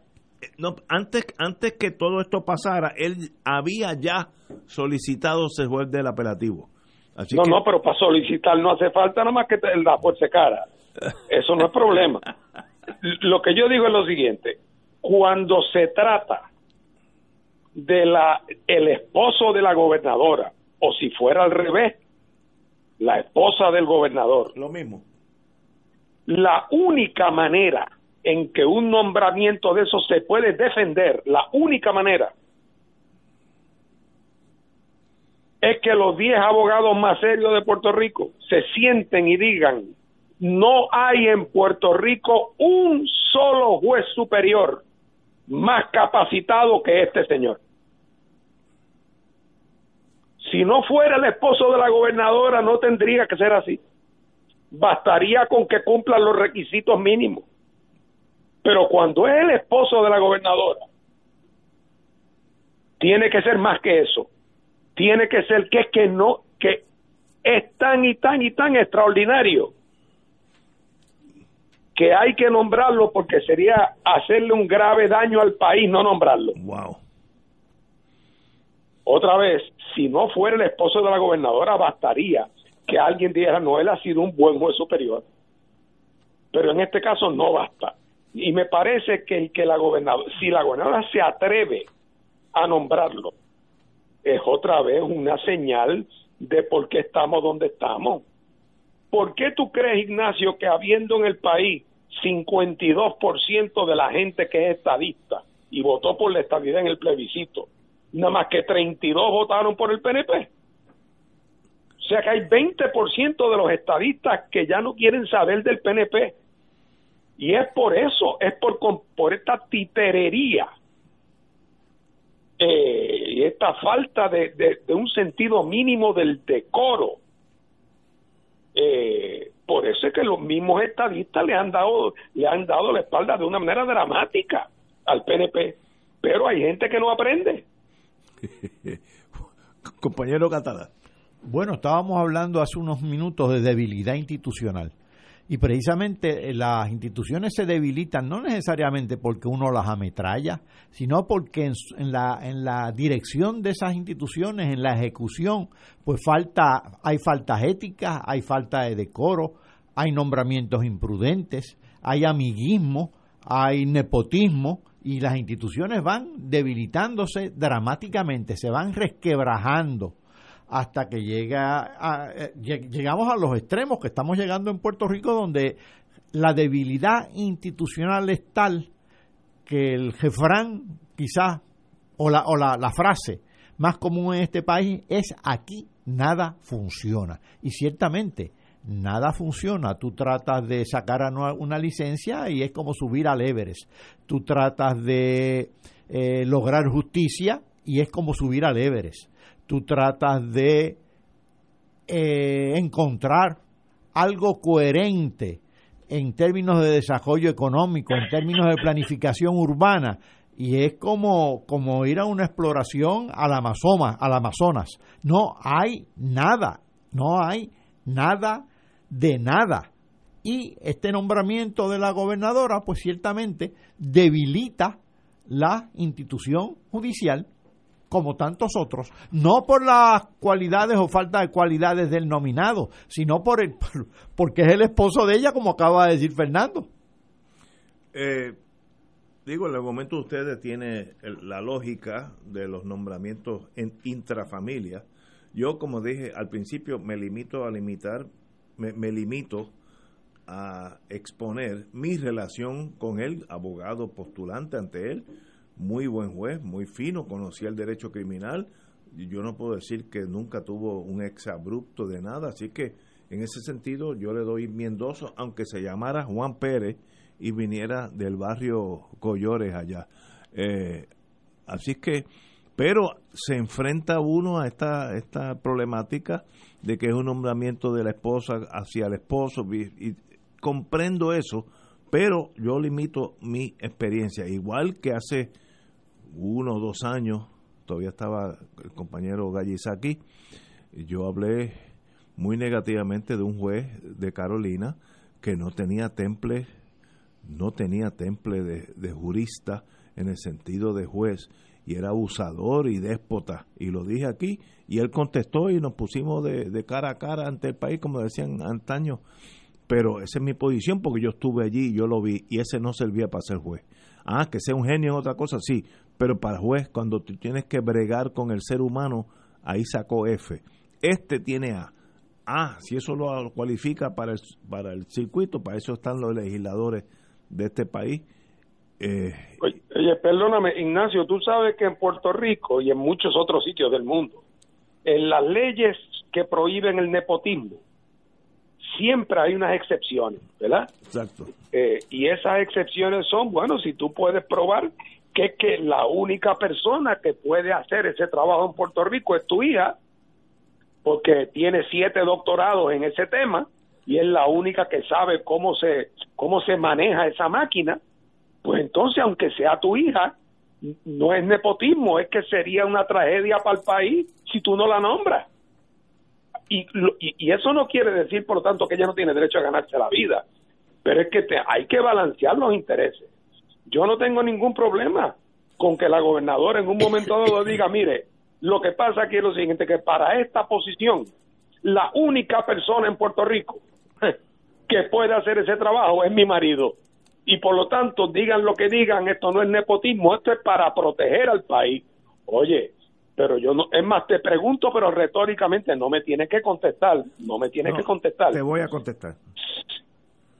no, antes antes que todo esto pasara, él había ya solicitado ser juez del apelativo. Así no, que- no, pero para solicitar no hace falta nada más que te la fuerza cara. Eso no es problema. Lo que yo digo es lo siguiente: cuando se trata de la el esposo de la gobernadora o si fuera al revés, la esposa del gobernador, lo mismo. la única manera en que un nombramiento de eso se puede defender, la única manera es que los 10 abogados más serios de Puerto Rico se sienten y digan, no hay en Puerto Rico un solo juez superior más capacitado que este señor. Si no fuera el esposo de la gobernadora, no tendría que ser así. Bastaría con que cumplan los requisitos mínimos. Pero cuando es el esposo de la gobernadora, tiene que ser más que eso. Tiene que ser que es que no, que es tan y tan y tan extraordinario que hay que nombrarlo porque sería hacerle un grave daño al país no nombrarlo. Wow. Otra vez, si no fuera el esposo de la gobernadora, bastaría que alguien dijera, no, él ha sido un buen juez superior. Pero en este caso no basta. Y me parece que el que la gobernadora, si la gobernadora se atreve a nombrarlo, es otra vez una señal de por qué estamos donde estamos. ¿Por qué tú crees, Ignacio, que habiendo en el país 52% de la gente que es estadista y votó por la estabilidad en el plebiscito, nada más que 32 votaron por el PNP? O sea que hay 20% de los estadistas que ya no quieren saber del PNP. Y es por eso, es por, por esta titerería eh, y esta falta de, de- un sentido mínimo del decoro. Eh, por eso es que los mismos estadistas le han dado le han dado la espalda de una manera dramática al PNP. Pero hay gente que no aprende. Compañero Catalá. Bueno, estábamos hablando hace unos minutos de debilidad institucional. Y precisamente eh, las instituciones se debilitan no necesariamente porque uno las ametralla, sino porque en, en la, en la dirección de esas instituciones, en la ejecución, pues falta, hay faltas éticas, hay falta de decoro, hay nombramientos imprudentes, hay amiguismo, hay nepotismo y las instituciones van debilitándose dramáticamente, se van resquebrajando hasta que llega a- eh, lleg- llegamos a los extremos que estamos llegando en Puerto Rico donde la debilidad institucional es tal que el jefrán quizás o la, o la, la frase más común en este país es aquí nada funciona y ciertamente nada funciona. Tú tratas de sacar una licencia y es como subir al Everest. Tú tratas de eh, lograr justicia y es como subir al Everest. Tú tratas de eh, encontrar algo coherente en términos de desarrollo económico, en términos de planificación urbana, y es como, como ir a una exploración al Amazonas, al Amazonas. No hay nada, no hay nada de nada. Y este nombramiento de la gobernadora, pues ciertamente debilita la institución judicial como tantos otros, no por las cualidades o falta de cualidades del nominado, sino por el por- porque es el esposo de ella, como acaba de decir Fernando. Eh, digo, el argumento de ustedes tiene el- la lógica de los nombramientos en intrafamilia. Yo, como dije al principio, me limito a limitar, me, me limito a exponer mi relación con él, abogado postulante ante él, muy buen juez, muy fino, conocía el derecho criminal. Yo no puedo decir que nunca tuvo un exabrupto de nada, así que en ese sentido yo le doy mi endoso, aunque se llamara Juan Pérez y viniera del barrio Collores allá. Eh, así que, pero se enfrenta uno a esta, esta problemática de que es un nombramiento de la esposa hacia el esposo, y comprendo eso, pero yo limito mi experiencia, igual que hace uno o dos años, todavía estaba el compañero Gallizaki, yo hablé muy negativamente de un juez de Carolina que no tenía temple, no tenía temple de, jurista en el sentido de juez y era abusador y déspota. Y lo dije aquí y él contestó y nos pusimos de, de cara a cara ante el país, como decían antaño. Pero esa es mi posición porque yo estuve allí yo lo vi y ese no servía para ser juez. Ah, que sea un genio en otra cosa, sí, pero para juez, cuando tú tienes que bregar con el ser humano, ahí sacó F. Este tiene A. Ah, si eso lo cualifica para el, para el circuito, para eso están los legisladores de este país. Eh, oye, perdóname, Ignacio, tú sabes que en Puerto Rico y en muchos otros sitios del mundo, en las leyes que prohíben el nepotismo, siempre hay unas excepciones, ¿verdad? Exacto. Eh, y esas excepciones son, bueno, si tú puedes probar que es que la única persona que puede hacer ese trabajo en Puerto Rico es tu hija, porque tiene siete doctorados en ese tema y es la única que sabe cómo se cómo se maneja esa máquina, pues entonces aunque sea tu hija, no es nepotismo, es que sería una tragedia para el país si tú no la nombras. Y, y, eso no quiere decir, por lo tanto, que ella no tiene derecho a ganarse la vida, pero es que te, hay que balancear los intereses. Yo no tengo ningún problema con que la gobernadora en un momento dado diga, mire, lo que pasa aquí es lo siguiente, que para esta posición, la única persona en Puerto Rico que puede hacer ese trabajo es mi marido. Y por lo tanto, digan lo que digan, esto no es nepotismo, esto es para proteger al país. Oye, pero yo no, es más, te pregunto, pero retóricamente, no me tienes que contestar, no me tienes que contestar. Te voy a contestar.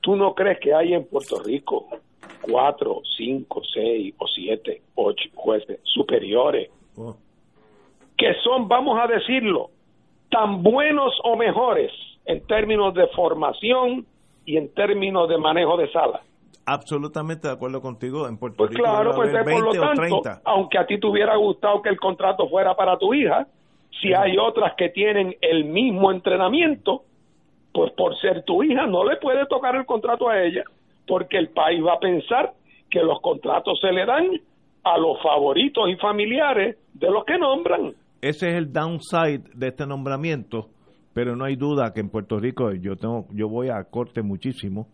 ¿Tú no crees que hay en Puerto Rico cuatro, cinco, seis o siete, ocho jueces superiores oh. que son, vamos a decirlo, tan buenos o mejores en términos de formación y en términos de manejo de sala. Absolutamente de acuerdo contigo. En Puerto pues Rico claro, pues por lo tanto, aunque a ti te hubiera gustado que el contrato fuera para tu hija, si hay otras que tienen el mismo entrenamiento, pues por ser tu hija no le puede tocar el contrato a ella, porque el país va a pensar que los contratos se le dan a los favoritos y familiares de los que nombran. Ese es el downside de este nombramiento, pero no hay duda que en Puerto Rico yo tengo yo voy a corte muchísimo,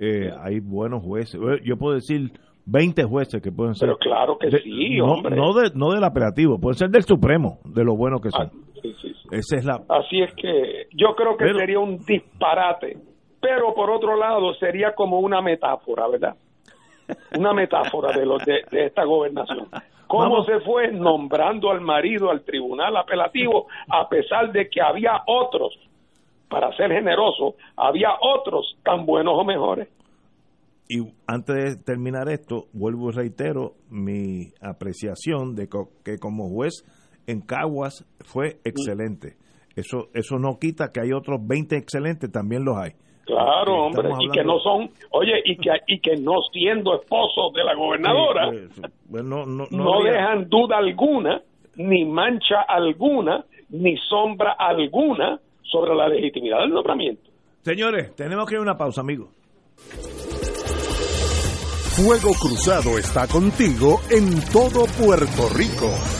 eh, hay buenos jueces. Yo puedo decir 20 jueces que pueden ser. Pero claro que sí, no, hombre. No, de, no del apelativo, pueden ser del Supremo, de lo bueno que son. Ah, Esa es la... Así es que yo creo que sería un disparate, pero por otro lado sería como una metáfora, ¿verdad? Una metáfora de, los de, esta gobernación. ¿Cómo se fue nombrando al marido al tribunal apelativo a pesar de que había otros, para ser generoso, había otros tan buenos o mejores? Y antes de terminar esto, vuelvo y reitero mi apreciación de que como juez en Caguas fue excelente. Eso eso no quita que hay otros 20 excelentes, también los hay. Claro, hombre, y que no son, oye, y que, y que no siendo esposos de la gobernadora, pues, no, no, dejan duda alguna, ni mancha alguna, ni sombra alguna sobre la legitimidad del nombramiento. Señores, tenemos que ir a una pausa, amigos. Fuego Cruzado está contigo en todo Puerto Rico.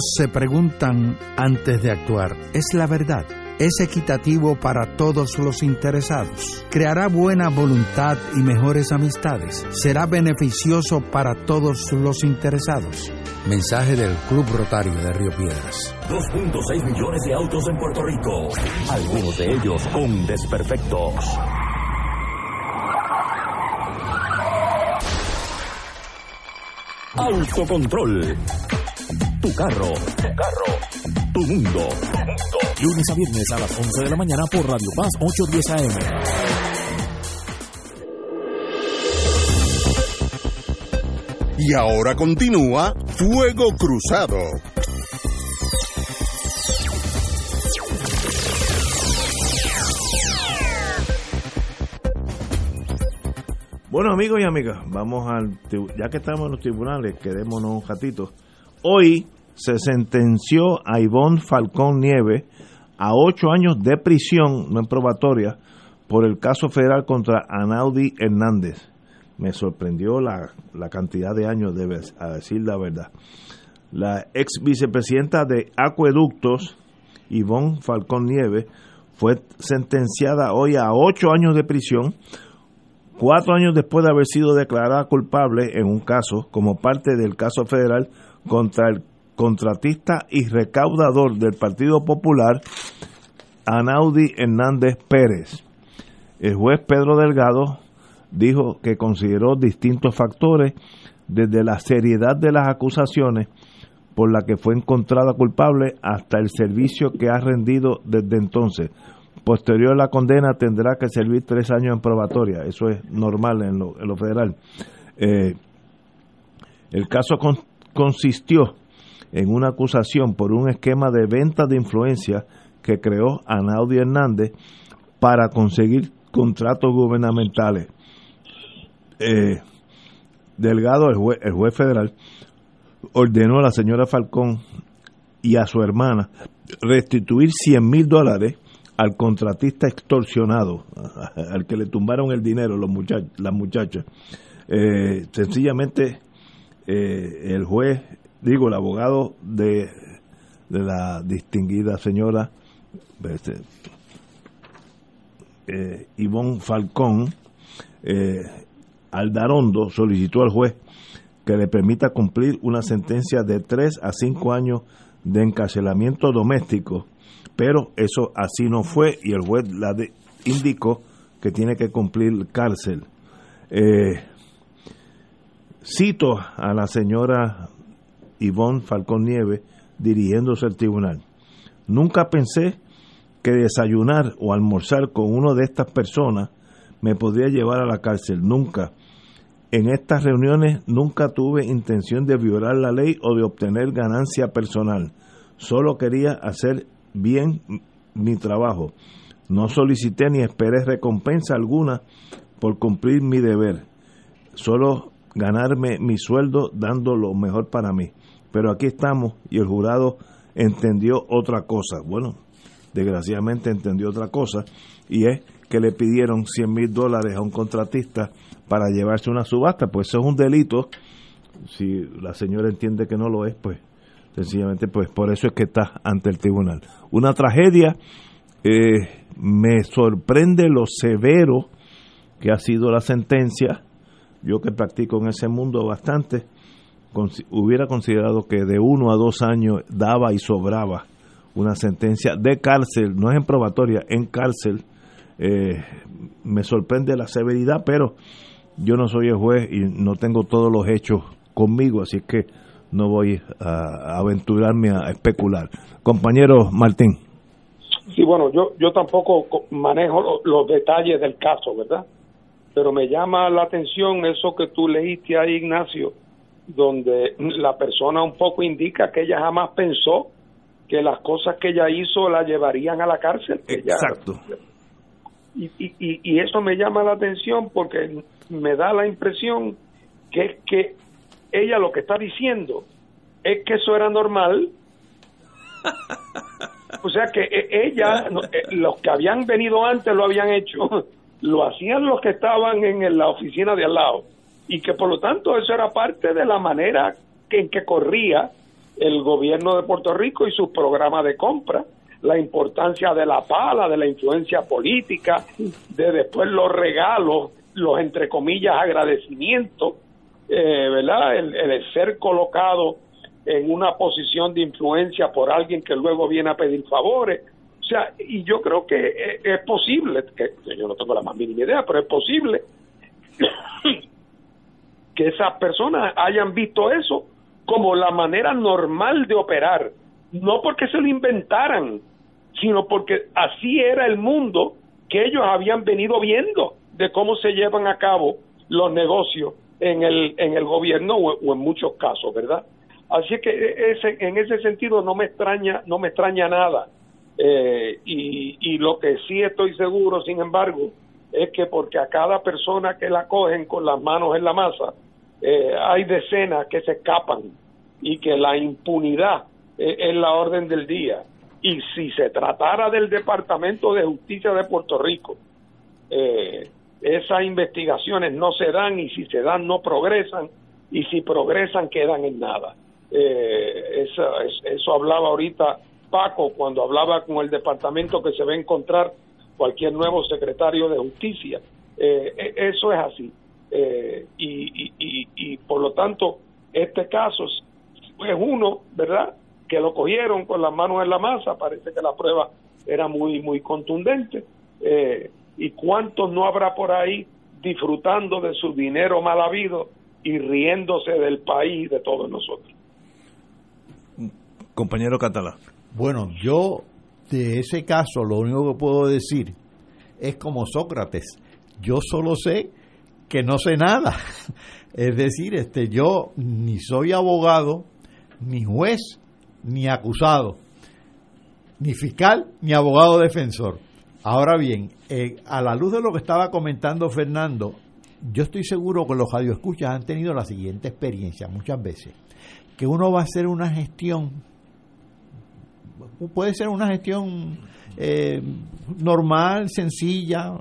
se preguntan antes de actuar, ¿es la verdad? ¿Es equitativo para todos los interesados? ¿Creará buena voluntad y mejores amistades? ¿Será beneficioso para todos los interesados? Mensaje del Club Rotario de Río Piedras. 2.6 millones de autos en Puerto Rico, algunos de ellos con desperfectos. Autocontrol. Tu carro. Tu carro. Tu mundo. Lunes a viernes a las 11 de la mañana por Radio Paz 810 AM. Y ahora continúa Fuego Cruzado. Bueno, amigos y amigas, vamos al. Ya que estamos en los tribunales, quedémonos un ratito. Hoy se sentenció a Ivonne Falcón Nieves a ocho años de prisión, no en probatoria, por el caso federal contra Anaudi Hernández. Me sorprendió la, la cantidad de años, de, a decir la verdad. La ex vicepresidenta de Acueductos, Ivonne Falcón Nieves, fue sentenciada hoy a ocho años de prisión cuatro años después de haber sido declarada culpable en un caso como parte del caso federal contra el contratista y recaudador del Partido Popular, Anaudi Hernández Pérez. El juez Pedro Delgado dijo que consideró distintos factores desde la seriedad de las acusaciones por la que fue encontrada culpable hasta el servicio que ha rendido desde entonces. Posterior a la condena tendrá que servir tres años en probatoria, eso es normal en lo, en lo federal. Eh, el caso consistió en una acusación por un esquema de venta de influencia que creó Anaudi Hernández para conseguir contratos gubernamentales. Eh, Delgado, el juez, federal, ordenó a la señora Falcón y a su hermana restituir 100 mil dólares al contratista extorsionado, al que le tumbaron el dinero los muchachos, las muchachas. Eh, sencillamente, eh, el juez, digo, el abogado de, de la distinguida señora este, eh, Ivonne Falcón, eh, Aldarondo, solicitó al juez que le permita cumplir una sentencia de 3 a 5 años de encarcelamiento doméstico pero eso así no fue y el juez la indicó que tiene que cumplir cárcel. Eh, cito a la señora Ivonne Falcón Nieves dirigiéndose al tribunal. Nunca pensé que desayunar o almorzar con uno de estas personas me podría llevar a la cárcel. Nunca. En estas reuniones nunca tuve intención de violar la ley o de obtener ganancia personal. Solo quería hacer bien mi trabajo. No solicité ni esperé recompensa alguna por cumplir mi deber. Solo ganarme mi sueldo dando lo mejor para mí. Pero aquí estamos y el jurado entendió otra cosa. Bueno, desgraciadamente entendió otra cosa y es que le pidieron 100 mil dólares a un contratista para llevarse una subasta. Pues eso es un delito. Si la señora entiende que no lo es, pues sencillamente pues por eso es que está ante el tribunal. Una tragedia Eh, me sorprende lo severo que ha sido la sentencia. Yo que practico en ese mundo bastante, hubiera considerado que de uno a dos años daba y sobraba una sentencia de cárcel, no es en probatoria, en cárcel. Eh, me sorprende la severidad, pero yo no soy el juez y no tengo todos los hechos conmigo, así que no voy a aventurarme a especular. Compañero Martín. Sí, bueno, yo, yo tampoco manejo los detalles del caso, ¿verdad? Pero me llama la atención eso que tú leíste ahí, Ignacio, donde la persona un poco indica que ella jamás pensó que las cosas que ella hizo la llevarían a la cárcel. Exacto. y, y, y eso me llama la atención porque me da la impresión que es que ella lo que está diciendo es que eso era normal. O sea que e, ella, eh, los que habían venido antes lo habían hecho, lo hacían los que estaban en la oficina de al lado. Y que por lo tanto eso era parte de la manera en que corría el gobierno de Puerto Rico y sus programas de compra la importancia de la pala, de la influencia política, de después los regalos, los entre comillas agradecimientos, eh, ¿verdad? el, ser colocado en una posición de influencia por alguien que luego viene a pedir favores. O sea, y yo creo que es, posible, que, yo no tengo la más mínima idea, pero es posible que esas personas hayan visto eso como la manera normal de operar, no porque se lo inventaran, sino porque así era el mundo que ellos habían venido viendo de cómo se llevan a cabo los negocios en el, en el gobierno o en muchos casos, ¿verdad? Así que ese, en ese sentido no me extraña, no me extraña nada. Eh, y, y lo que sí estoy seguro, sin embargo, es que porque a cada persona que la cogen con las manos en la masa, eh, hay decenas que se escapan y que la impunidad es la orden del día. Y si se tratara del Departamento de Justicia de Puerto Rico, eh, esas investigaciones no se dan y si se dan no progresan y si progresan quedan en nada. Eh, eso, eso hablaba ahorita Paco cuando hablaba con el departamento que se va a encontrar cualquier nuevo secretario de justicia. Eh, e, eso es así. Eh, y, y, y, por lo tanto, este caso es uno, ¿verdad? Que lo cogieron con las manos en la masa, parece que la prueba era muy, muy contundente. ¿Y cuántos no habrá por ahí disfrutando de su dinero mal habido y riéndose del país de todos nosotros? Compañero Catalá. Bueno, yo de ese caso lo único que puedo decir es como Sócrates. Yo solo sé que no sé nada. Es decir, este yo ni soy abogado, ni juez, ni acusado, ni fiscal, ni abogado defensor. Ahora bien, eh, a la luz de lo que estaba comentando Fernando, yo estoy seguro que los radioescuchas han tenido la siguiente experiencia muchas veces, que uno va a hacer una gestión puede ser una gestión eh, normal, sencilla,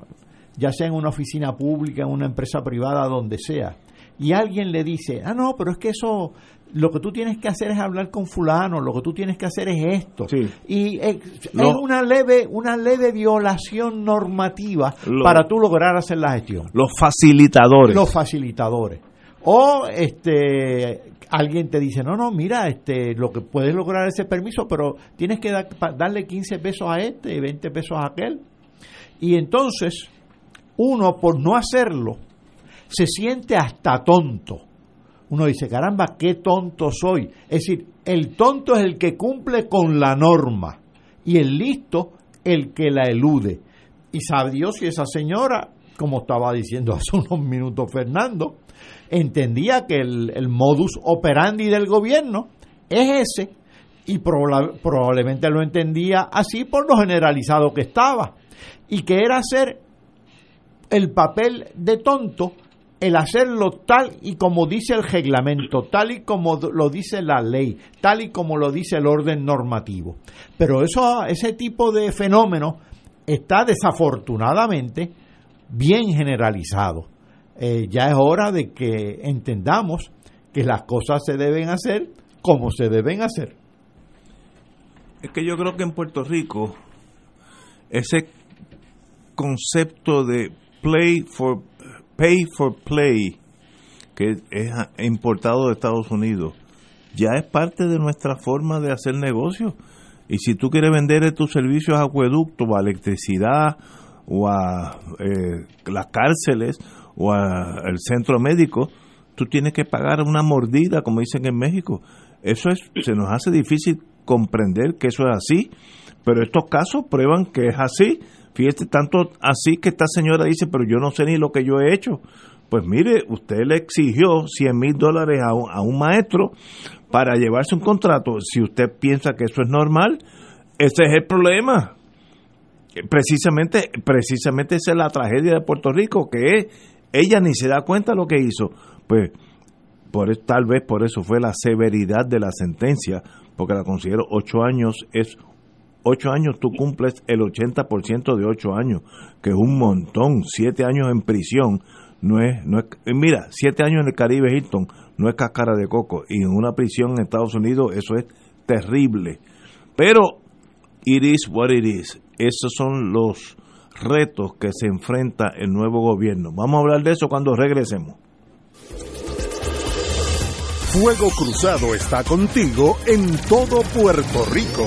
ya sea en una oficina pública, en una empresa privada, donde sea. Y alguien le dice, ah, no, pero es que eso, lo que tú tienes que hacer es hablar con fulano, lo que tú tienes que hacer es esto. Y es, una leve, una leve violación normativa para tú lograr hacer la gestión. Los facilitadores. Los facilitadores. O este alguien te dice, no, no, mira, este, lo que puedes lograr ese permiso, pero tienes que darle 15 pesos a este y 20 pesos a aquel. Y entonces, uno, por no hacerlo, se siente hasta tonto. Uno dice, caramba, qué tonto soy. Es decir, el tonto es el que cumple con la norma y el listo el que la elude. Y sabe Dios si esa señora, como estaba diciendo hace unos minutos Fernando, entendía que el, modus operandi del gobierno es ese y probablemente lo entendía así por lo generalizado que estaba y que era hacer el papel de tonto el hacerlo tal y como dice el reglamento, tal y como lo dice la ley, tal y como lo dice el orden normativo. Pero eso, ese tipo de fenómeno está desafortunadamente bien generalizado. Eh, ya es hora de que entendamos que las cosas se deben hacer como se deben hacer. Es que yo creo que en Puerto Rico ese concepto de play for pay for play que es importado de Estados Unidos ya es parte de nuestra forma de hacer negocio y si tú quieres vender tus servicios a acueducto a electricidad o a eh, las cárceles o al centro médico tú tienes que pagar una mordida como dicen en México eso es se nos hace difícil comprender que eso es así pero estos casos prueban que es así Fíjate, tanto así que esta señora dice, pero yo no sé ni lo que yo he hecho. Pues mire, usted le exigió 100 mil dólares a a un maestro para llevarse un contrato. Si usted piensa que eso es normal, ese es el problema. Precisamente, precisamente esa es la tragedia de Puerto Rico, que es, ella ni se da cuenta lo que hizo. Pues por, tal vez por eso fue la severidad de la sentencia, porque la considero ocho años es ocho años tú cumples el 80% de ocho años, que es un montón, siete años en prisión, no es, no es, mira, siete años en el Caribe Hilton no es cascara de coco, y en una prisión en Estados Unidos eso es terrible. Pero, it is what it is, esos son los retos que se enfrenta el nuevo gobierno. Vamos a hablar de eso cuando regresemos. Fuego Cruzado está contigo en todo Puerto Rico.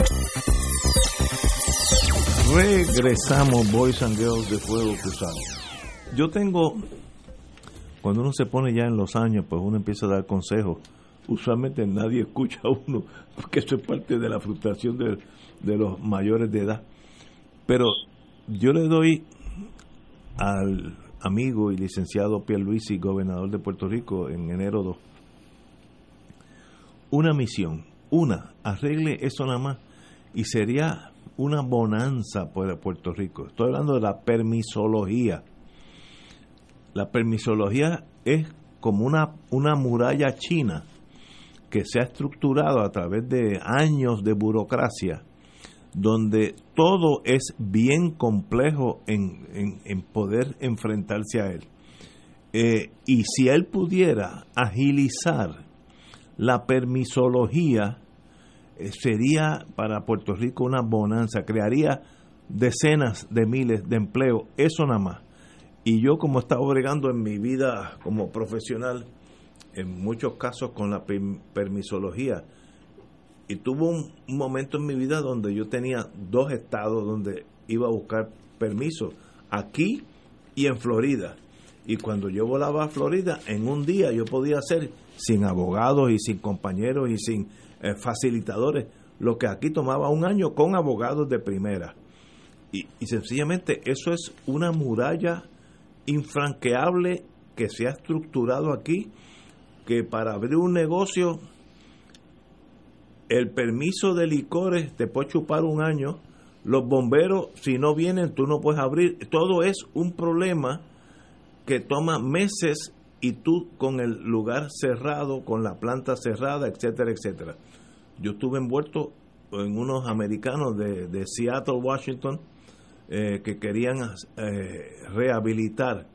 Regresamos, Boys and Girls de Fuego Cruzado. Yo tengo, cuando uno se pone ya en los años, pues uno empieza a dar consejos. usualmente nadie escucha a uno, porque eso es parte de la frustración de, de los mayores de edad. Pero yo le doy al amigo y licenciado Pierluisi, gobernador de Puerto Rico, en enero 2, una misión, una, arregle eso nada más, y sería una bonanza para Puerto Rico. Estoy hablando de la permisología. La permisología es como una, una muralla china que se ha estructurado a través de años de burocracia, donde todo es bien complejo en, en, poder enfrentarse a él. Eh, y si él pudiera agilizar la permisología, sería para Puerto Rico una bonanza, crearía decenas de miles de empleos, eso nada más. Y yo como he estado bregando en mi vida como profesional, en muchos casos con la permisología, y tuvo un, momento en mi vida donde yo tenía dos estados donde iba a buscar permiso, aquí y en Florida. Y cuando yo volaba a Florida, en un día yo podía hacer, sin abogados y sin compañeros y sin eh, facilitadores, lo que aquí tomaba un año con abogados de primera. Y, y sencillamente eso es una muralla infranqueable que se ha estructurado aquí, que para abrir un negocio, el permiso de licores te puede chupar un año, los bomberos, si no vienen, tú no puedes abrir, todo es un problema que toma meses y tú con el lugar cerrado, con la planta cerrada, etcétera, etcétera. Yo estuve envuelto en unos americanos de, de Seattle, Washington, eh, que querían eh, rehabilitar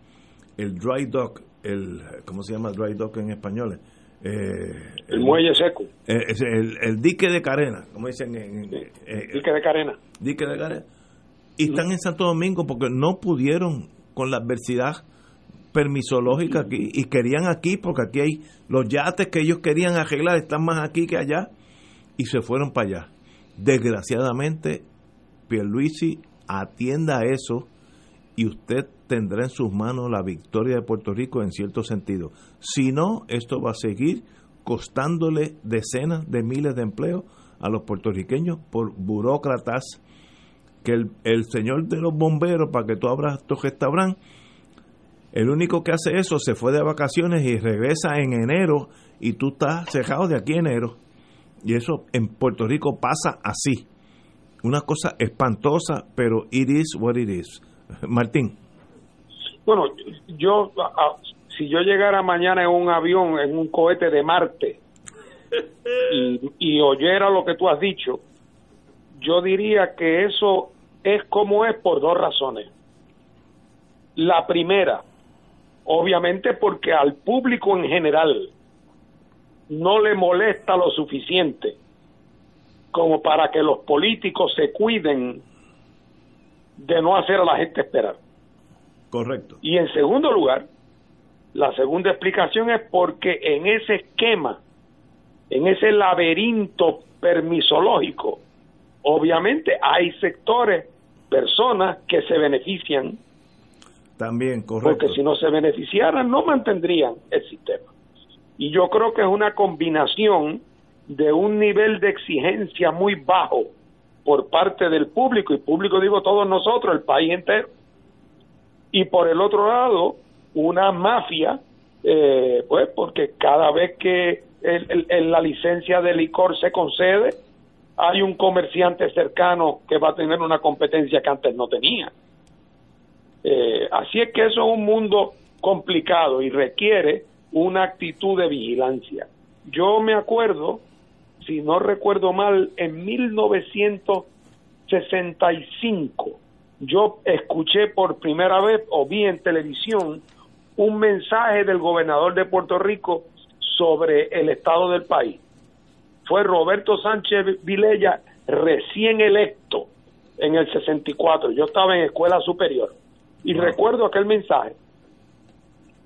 el dry dock, el, ¿cómo se llama dry dock en español? Eh, el, muelle seco. El, dique de carena, como dicen en... dique de carena. Dique de carena. Y están en Santo Domingo porque no pudieron con la adversidad permisológica aquí y querían aquí porque aquí hay los yates que ellos querían arreglar están más aquí que allá y se fueron para allá. Desgraciadamente, Pierluisi atienda a eso y usted tendrá en sus manos la victoria de Puerto Rico en cierto sentido. Si no, esto va a seguir costándole decenas de miles de empleos a los puertorriqueños por burócratas que el, señor de los bomberos, para que tú abras tu restaurante, el único que hace eso se fue de vacaciones y regresa en enero y tú estás cerrado de aquí enero. Y eso en Puerto Rico pasa así una cosa espantosa, pero it is what it is. Martín. Bueno, yo, si yo llegara mañana en un avión, en un cohete de Marte, y, oyera lo que tú has dicho, yo diría que eso es como es por dos razones. La primera, obviamente porque al público en general no le molesta lo suficiente como para que los políticos se cuiden de no hacer a la gente esperar. Correcto. Y en segundo lugar, la segunda explicación es porque en ese esquema, en ese laberinto permisológico, obviamente hay sectores, personas que se benefician. También, correcto. Porque si no se beneficiaran, no mantendrían el sistema. Y yo creo que es una combinación de un nivel de exigencia muy bajo por parte del público, y público digo todos nosotros, el país entero, y por el otro lado, una mafia, eh, pues porque cada vez que el, la licencia de licor se concede, hay un comerciante cercano que va a tener una competencia que antes no tenía. Eh, así es que eso es un mundo complicado y requiere una actitud de vigilancia. Yo me acuerdo si no recuerdo mal, en 1965 yo escuché por primera vez o vi en televisión un mensaje del gobernador de Puerto Rico sobre el estado del país. Fue Roberto Sánchez Vilella, recién electo en el 64. Yo estaba en escuela superior y recuerdo aquel mensaje.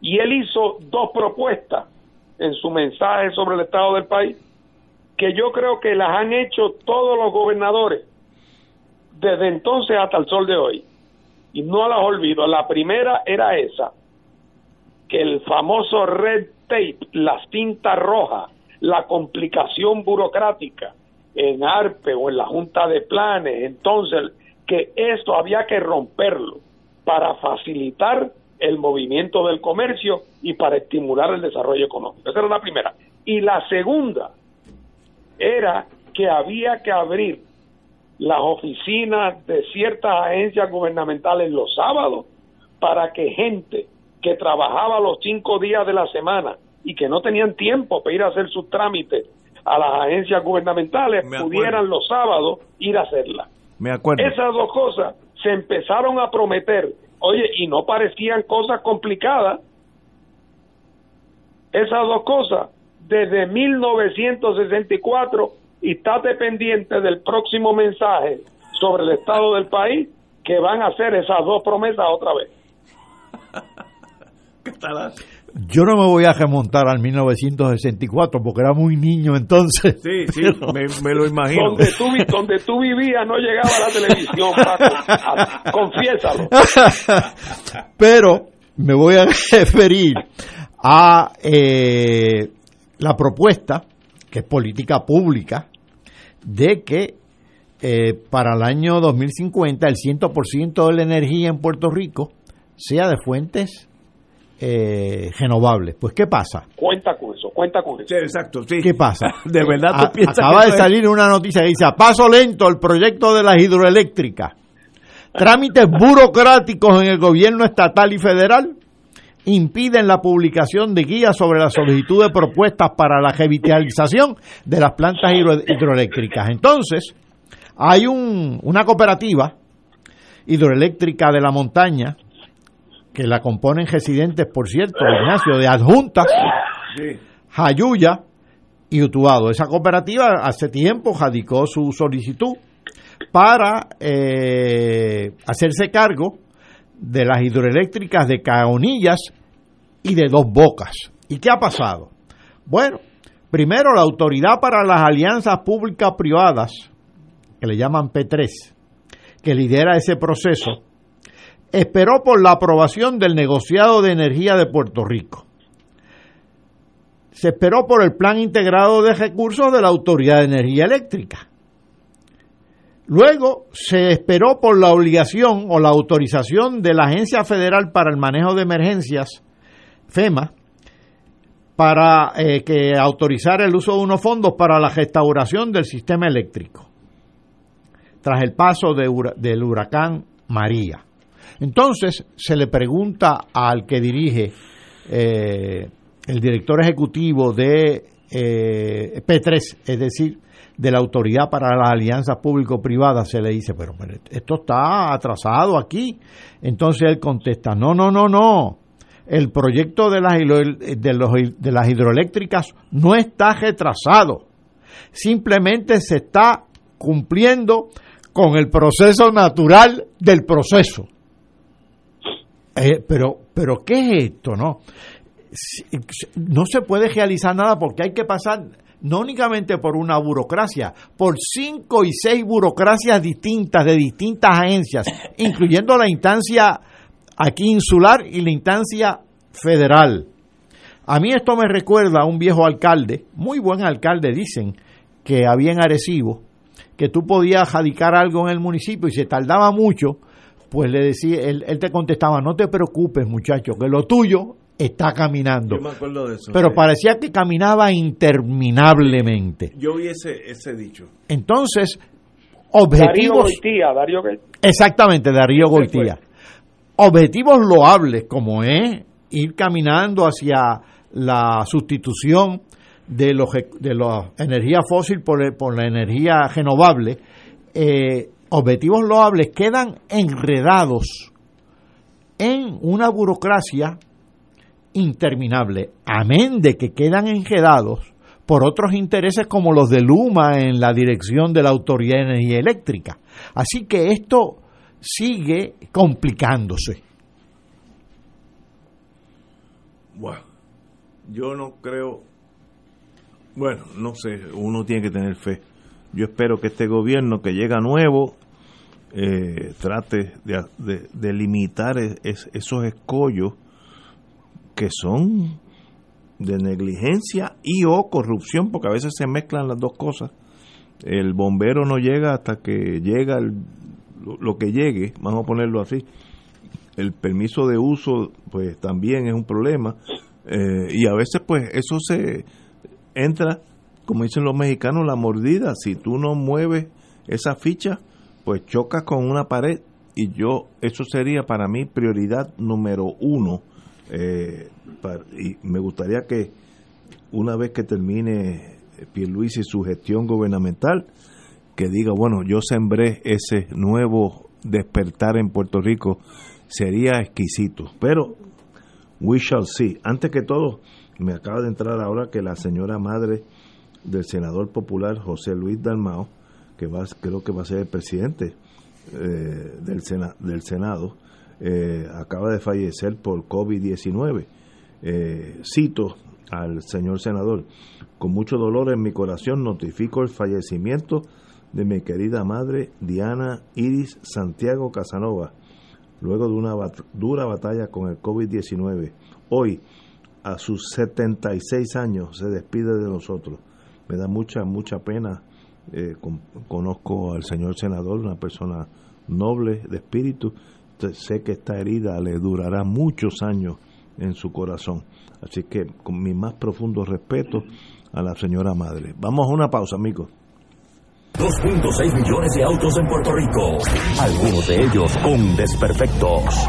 Y él hizo dos propuestas en su mensaje sobre el estado del país que yo creo que las han hecho todos los gobernadores desde entonces hasta el sol de hoy. Y no las olvido. La primera era esa, que el famoso red tape, las cintas rojas, la complicación burocrática en ARPE o en la Junta de Planes, entonces que esto había que romperlo para facilitar el movimiento del comercio y para estimular el desarrollo económico. Esa era la primera. Y la segunda era que había que abrir las oficinas de ciertas agencias gubernamentales los sábados para que gente que trabajaba los cinco días de la semana y que no tenían tiempo para ir a hacer sus trámites a las agencias gubernamentales pudieran los sábados ir a hacerla. Me acuerdo. Esas dos cosas se empezaron a prometer, oye, y no parecían cosas complicadas. Esas dos cosas, desde 1964, y estate pendiente del próximo mensaje sobre el estado del país, que van a hacer esas dos promesas otra vez. Yo no me voy a remontar al 1964 porque era muy niño entonces. Sí, sí, me, lo imagino. Donde tú, donde tú vivías no llegaba la televisión, Paco. Confiésalo. Pero me voy a referir a eh, la propuesta, que es política pública, de que eh, para el año 2050 el 100% de la energía en Puerto Rico sea de fuentes eh, renovables. Pues, ¿qué pasa? Cuenta con eso, cuenta con eso. exacto, sí. ¿Qué pasa? De verdad, tú piensas Acaba de salir una noticia que dice, a paso lento el proyecto de las hidroeléctricas. Trámites burocráticos en el gobierno estatal y federal impiden la publicación de guías sobre la solicitud de propuestas para la revitalización de las plantas hidroeléctricas. Entonces, hay un, una cooperativa hidroeléctrica de la montaña que la componen residentes, por cierto, Ignacio, de adjuntas, Jayuya y Utuado. Esa cooperativa hace tiempo radicó su solicitud para eh, hacerse cargo de las hidroeléctricas de Caonillas y de Dos Bocas. ¿Y qué ha pasado? Bueno, primero la Autoridad para las Alianzas Públicas Privadas, que le llaman P3, que lidera ese proceso, esperó por la aprobación del negociado de energía de Puerto Rico. Se esperó por el plan integrado de recursos de la Autoridad de Energía Eléctrica. Luego se esperó por la obligación o la autorización de la Agencia Federal para el Manejo de Emergencias, FEMA, para eh, que autorizara el uso de unos fondos para la restauración del sistema eléctrico, tras el paso del huracán María. Entonces se le pregunta al que dirige eh, el director ejecutivo de eh, P3, es decir, de la Autoridad para las Alianzas Público-Privadas, se le dice, pero, esto está atrasado aquí. Entonces él contesta, no, no, no, no. El proyecto de las, de, los, de las hidroeléctricas no está retrasado. Simplemente se está cumpliendo con el proceso natural del proceso. Eh, pero, pero, ¿qué es esto, no? No se puede realizar nada porque hay que pasar no únicamente por una burocracia, por cinco y seis burocracias distintas de distintas agencias, incluyendo la instancia aquí insular y la instancia federal. A mí esto me recuerda a un viejo alcalde, muy buen alcalde, dicen, que había en Arecibo, que tú podías radicar algo en el municipio y se tardaba mucho, pues le decía, él, él, te contestaba, no te preocupes muchacho, que lo tuyo está caminando. Yo me acuerdo de eso. Pero parecía que caminaba interminablemente. Yo vi ese, ese dicho. Entonces, objetivos... Darío Goitía, Darío Exactamente, Darío Goitía. Objetivos loables, como es ir caminando hacia la sustitución de los de la energía fósil por, por la energía renovable, eh, objetivos loables quedan enredados en una burocracia interminable, amén de que quedan enredados por otros intereses como los de Luma en la dirección de la Autoridad de Energía Eléctrica. Así que esto sigue complicándose. Bueno, yo no creo, bueno, no sé, uno tiene que tener fe. Yo espero que este gobierno que llega nuevo eh, trate de, limitar esos escollos que son de negligencia y o corrupción, porque a veces se mezclan las dos cosas. El bombero no llega hasta que llega lo que llegue, vamos a ponerlo así. El permiso de uso, pues también es un problema. Eh, y a veces, pues, eso se entra, como dicen los mexicanos, la mordida. Si tú no mueves esa ficha, pues chocas con una pared. Y yo, eso sería para mí prioridad número uno. Eh, y me gustaría que una vez que termine Pierluisi su gestión gubernamental, que diga, bueno, yo sembré ese nuevo despertar en Puerto Rico, sería exquisito. Pero we shall see. Antes que todo, me acaba de entrar ahora que la señora madre del senador popular José Luis Dalmao, que va, creo que va a ser el presidente eh, del, Sena- del Senado, eh, acaba de fallecer por COVID-19. Eh, cito al señor senador, con mucho dolor en mi corazón notifico el fallecimiento de mi querida madre Diana Iris Santiago Casanova, luego de una dura batalla con el COVID-19. Hoy, a sus 76 años, se despide de nosotros. Me da mucha, mucha pena. Eh, con- conozco al señor senador, una persona noble de espíritu. Sé que esta herida le durará muchos años en su corazón. Así que con mi más profundo respeto a la señora madre. Vamos a una pausa, amigos. 2.6 millones de autos en Puerto Rico, algunos de ellos con desperfectos.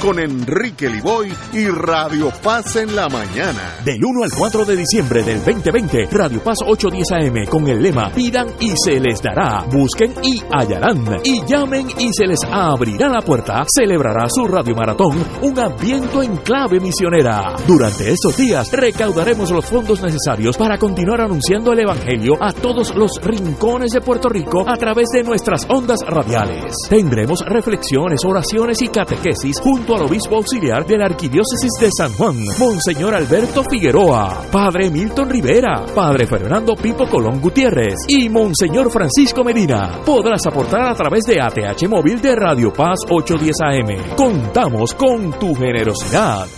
con Enrique Liboy y Radio Paz en la mañana. Del 1 al 4 de diciembre del 2020, Radio Paz 810 AM con el lema Pidan y se les dará, busquen y hallarán, y llamen y se les abrirá la puerta, celebrará su Radio Maratón, un ambiente en clave misionera. Durante estos días recaudaremos los fondos necesarios para continuar anunciando el Evangelio a todos los rincones de Puerto Rico a través de nuestras ondas radiales. Tendremos reflexiones, oraciones y catequesis junto al obispo auxiliar de la Arquidiócesis de San Juan, Monseñor Alberto Figueroa, Padre Milton Rivera, Padre Fernando Pipo Colón Gutiérrez y Monseñor Francisco Medina. Podrás aportar a través de ATH Móvil de Radio Paz 810 AM. Contamos con tu generosidad.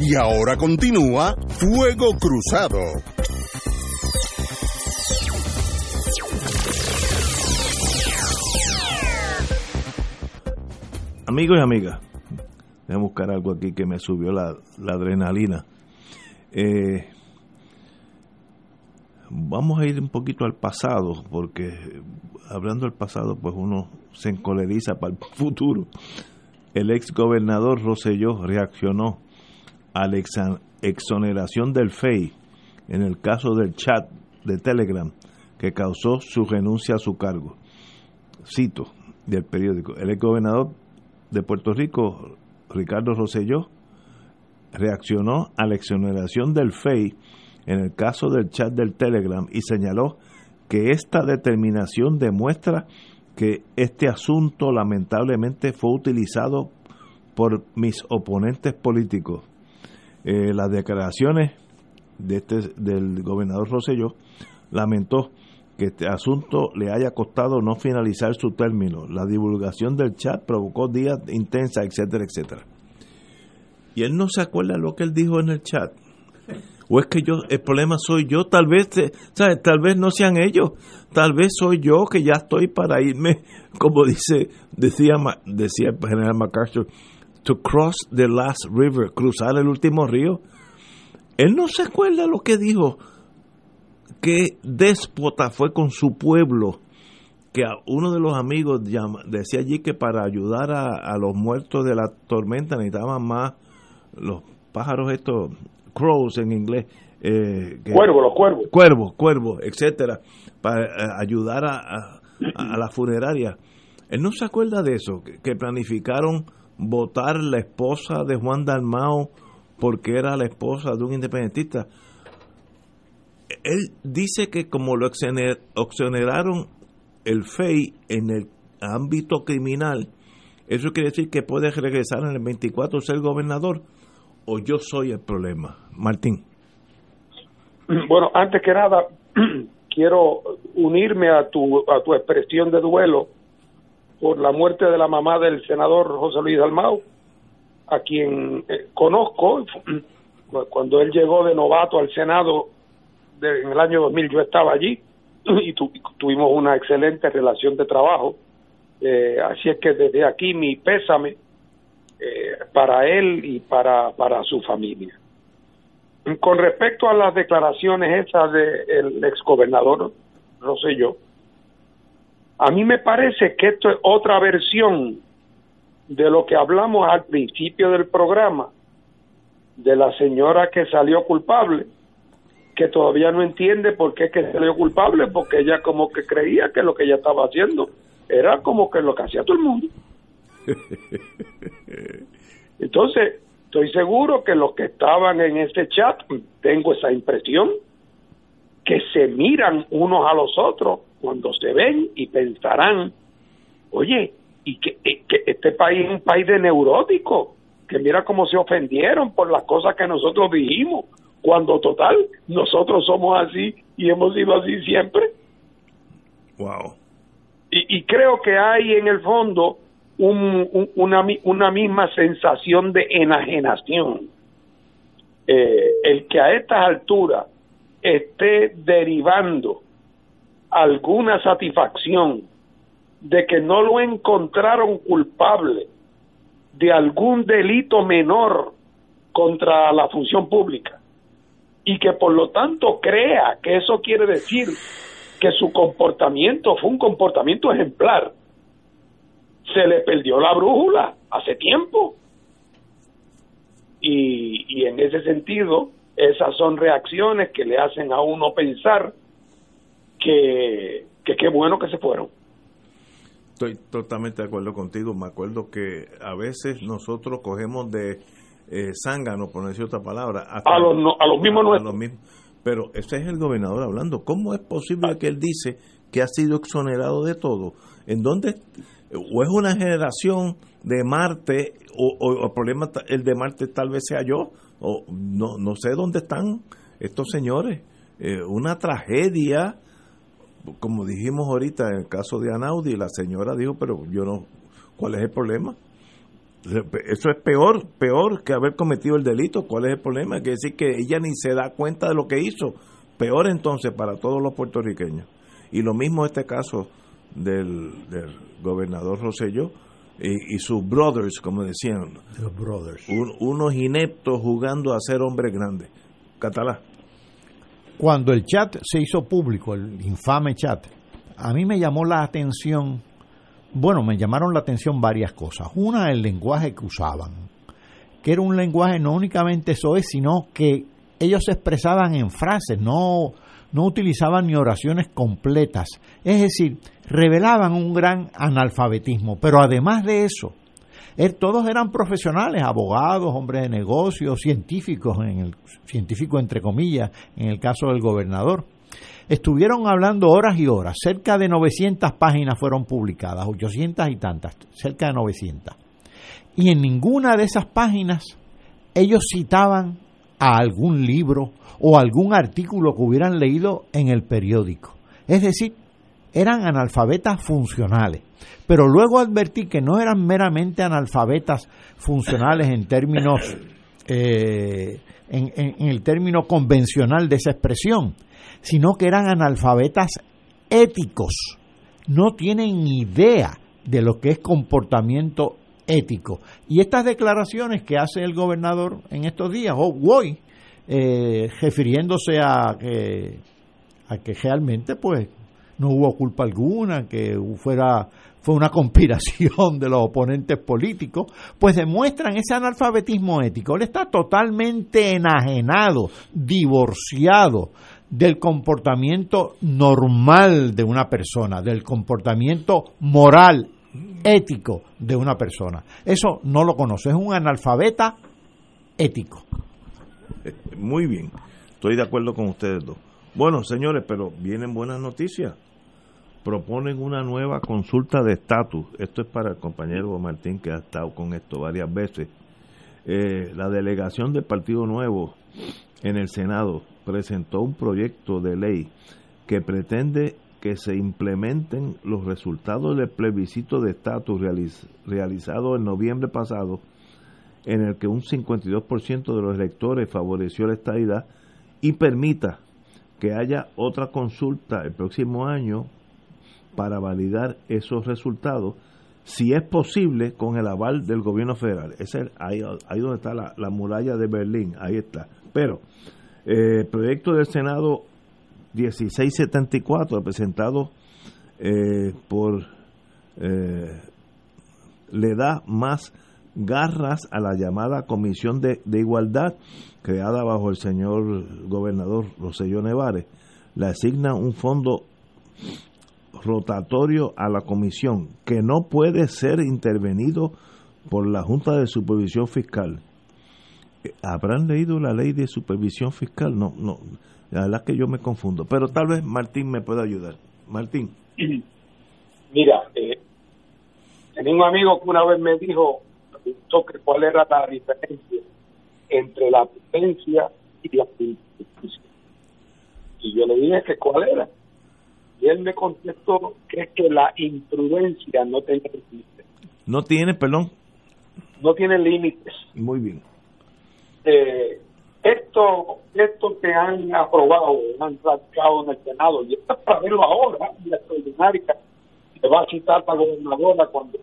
Y ahora continúa Fuego Cruzado. Amigos y amigas, voy a buscar algo aquí que me subió la, adrenalina. Eh, vamos a ir un poquito al pasado, porque hablando del pasado, pues uno se encoleriza para el futuro. El ex gobernador Rosselló reaccionó a la exoneración del FEI en el caso del chat de Telegram que causó su renuncia a su cargo. Cito del periódico, el ex gobernador de Puerto Rico, Ricardo Rosselló, reaccionó a la exoneración del FEI en el caso del chat del Telegram y señaló que esta determinación demuestra que este asunto lamentablemente fue utilizado por mis oponentes políticos. Eh, las declaraciones de este, del gobernador Rosselló lamentó que este asunto le haya costado no finalizar su término. La divulgación del chat provocó días intensa, etcétera, etcétera. Y él no se acuerda lo que él dijo en el chat. O es que yo, el problema soy yo, tal vez, eh, ¿sabes? Tal vez no sean ellos, tal vez soy yo que ya estoy para irme, como dice, decía, decía el general MacArthur, to cross the last river, cruzar el último río. Él no se acuerda lo que dijo, que déspota fue con su pueblo, que a uno de los amigos decía allí que para ayudar a, a los muertos de la tormenta necesitaban más los pájaros estos crows en inglés. Eh, cuervos, los cuervos. Cuervos, cuervos, etcétera, para eh, ayudar a, a, la funeraria. Él no se acuerda de eso, que, planificaron votar la esposa de Juan Dalmao porque era la esposa de un independentista. Él dice que como lo exoneraron el FEI en el ámbito criminal, eso quiere decir que puede regresar en el 24 ser gobernador o yo soy el problema? Martín. Bueno, antes que nada, quiero unirme a tu, a tu expresión de duelo por la muerte de la mamá del senador José Luis Dalmau, a quien eh, conozco. Cuando él llegó de novato al Senado en el año 2000, yo estaba allí y tuvimos una excelente relación de trabajo. Eh, así es que desde aquí mi pésame eh, para él y para, para su familia. Con respecto a las declaraciones esas del exgobernador Rosselló, a mí me parece que esto es otra versión de lo que hablamos al principio del programa, de la señora que salió culpable, que todavía no entiende por qué que salió culpable, porque ella como que creía que lo que ella estaba haciendo era como que lo que hacía todo el mundo. Entonces, estoy seguro que los que estaban en ese chat, tengo esa impresión, que se miran unos a los otros cuando se ven y pensarán, oye, y que, que este país es un país de neuróticos, que mira cómo se ofendieron por las cosas que nosotros dijimos, cuando total, nosotros somos así y hemos sido así siempre. Wow. Y, y creo que hay en el fondo un, una, una misma sensación de enajenación. Eh, el que a estas alturas esté derivando alguna satisfacción de que no lo encontraron culpable de algún delito menor contra la función pública y que por lo tanto crea que eso quiere decir que su comportamiento fue un comportamiento ejemplar se le perdió la brújula hace tiempo. Y, en ese sentido, esas son reacciones que le hacen a uno pensar que qué bueno que se fueron. Estoy totalmente de acuerdo contigo. Me acuerdo que a veces nosotros cogemos de eh, zángano, por decir otra palabra, a, los, a los mismos nuestros. Pero ese es el gobernador hablando. ¿Cómo es posible que él dice que ha sido exonerado de todo? ¿En dónde o es una generación de Marte, o, el problema, el de Marte tal vez sea yo, o no, no sé dónde están estos señores. Eh, una tragedia, como dijimos ahorita en el caso de Anaudi, la señora dijo, pero yo no, ¿cuál es el problema? Eso es peor, peor que haber cometido el delito. ¿Cuál es el problema? Quiere decir que ella ni se da cuenta de lo que hizo. Peor entonces para todos los puertorriqueños. Y lo mismo este caso del, gobernador Rosselló y, sus brothers, como decían. Los brothers. unos ineptos jugando a ser hombres grandes. Catalá. Cuando el chat se hizo público, el infame chat, a mí me llamó la atención, bueno, me llamaron la atención varias cosas. Una, el lenguaje que usaban, que era un lenguaje no únicamente soez, sino que ellos se expresaban en frases, no, no utilizaban ni oraciones completas. Es decir, revelaban un gran analfabetismo, pero además de eso, todos eran profesionales, abogados, hombres de negocios, científicos, en el, científico entre comillas, en el caso del gobernador. Estuvieron hablando horas y horas, cerca de 900 páginas fueron publicadas, 800 y tantas, cerca de 900. Y en ninguna de esas páginas ellos citaban a algún libro o algún artículo que hubieran leído en el periódico. Es decir, eran analfabetas funcionales. Pero luego advertí que no eran meramente analfabetas funcionales en términos, eh, en, el término convencional de esa expresión, sino que eran analfabetas éticos. No tienen idea de lo que es comportamiento ético. Y estas declaraciones que hace el gobernador en estos días, o hoy, eh, refiriéndose a que, a que realmente pues no hubo culpa alguna, que fuera fue una conspiración de los oponentes políticos, pues demuestran ese analfabetismo ético. Él está totalmente enajenado, divorciado del comportamiento normal de una persona, del comportamiento moral, ético de una persona. Eso no lo conoce, es un analfabeta ético. Muy bien, estoy de acuerdo con ustedes dos. Bueno, señores, pero vienen buenas noticias. Proponen una nueva consulta de estatus. Esto es para el compañero Martín que ha estado con esto varias veces. Eh, la delegación del Partido Nuevo en el Senado presentó un proyecto de ley que pretende que se implementen los resultados del plebiscito de estatus realiz- realizado en noviembre pasado en el que un 52% de los electores favoreció la estadidad y permita que haya otra consulta el próximo año para validar esos resultados, si es posible, con el aval del gobierno federal. Ese es ahí, ahí donde está la, la muralla de Berlín, ahí está. Pero eh, el proyecto del Senado 1674, presentado eh, por... eh, le da más garras a la llamada Comisión de, de Igualdad creada bajo el señor gobernador Roselló Nevares. Le asigna un fondo rotatorio a la comisión que no puede ser intervenido por la Junta de Supervisión Fiscal. Eh, ¿Habrán leído la ley de supervisión fiscal? No, no, la verdad es que yo me confundo, pero tal vez Martín me pueda ayudar. Martín. Mira, eh, tenía un amigo que una vez me dijo, cuál era la diferencia entre la prudencia y la imprudencia. Y yo le dije que cuál era. Y él me contestó que es que la imprudencia no tiene límites. No tiene, perdón. No tiene límites. Muy bien. Eh, esto, esto que han aprobado, han radicado en el Senado, y esto es para verlo ahora, y la extraordinaria que va a citar la gobernadora cuando,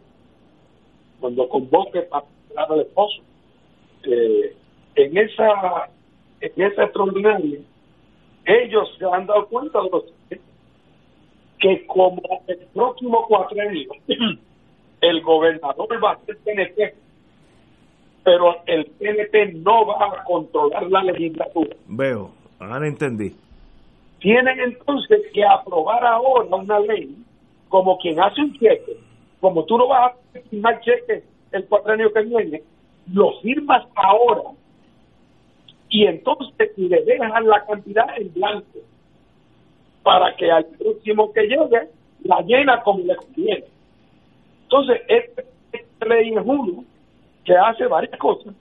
cuando convoque para al esposo. Eh, en esa en esa extraordinaria, ellos se han dado cuenta de los que como el próximo cuatrenio el gobernador va a ser PNP, pero el PNP no va a controlar la legislatura. Veo, ahora entendí. Tienen entonces que aprobar ahora una ley como quien hace un cheque, como tú no vas a firmar cheque el cuatrenio que viene, lo firmas ahora y entonces le dejan la cantidad en blanco para que al próximo que llegue la llena como le conviene. Entonces, este- esta ley es uno que hace varias cosas.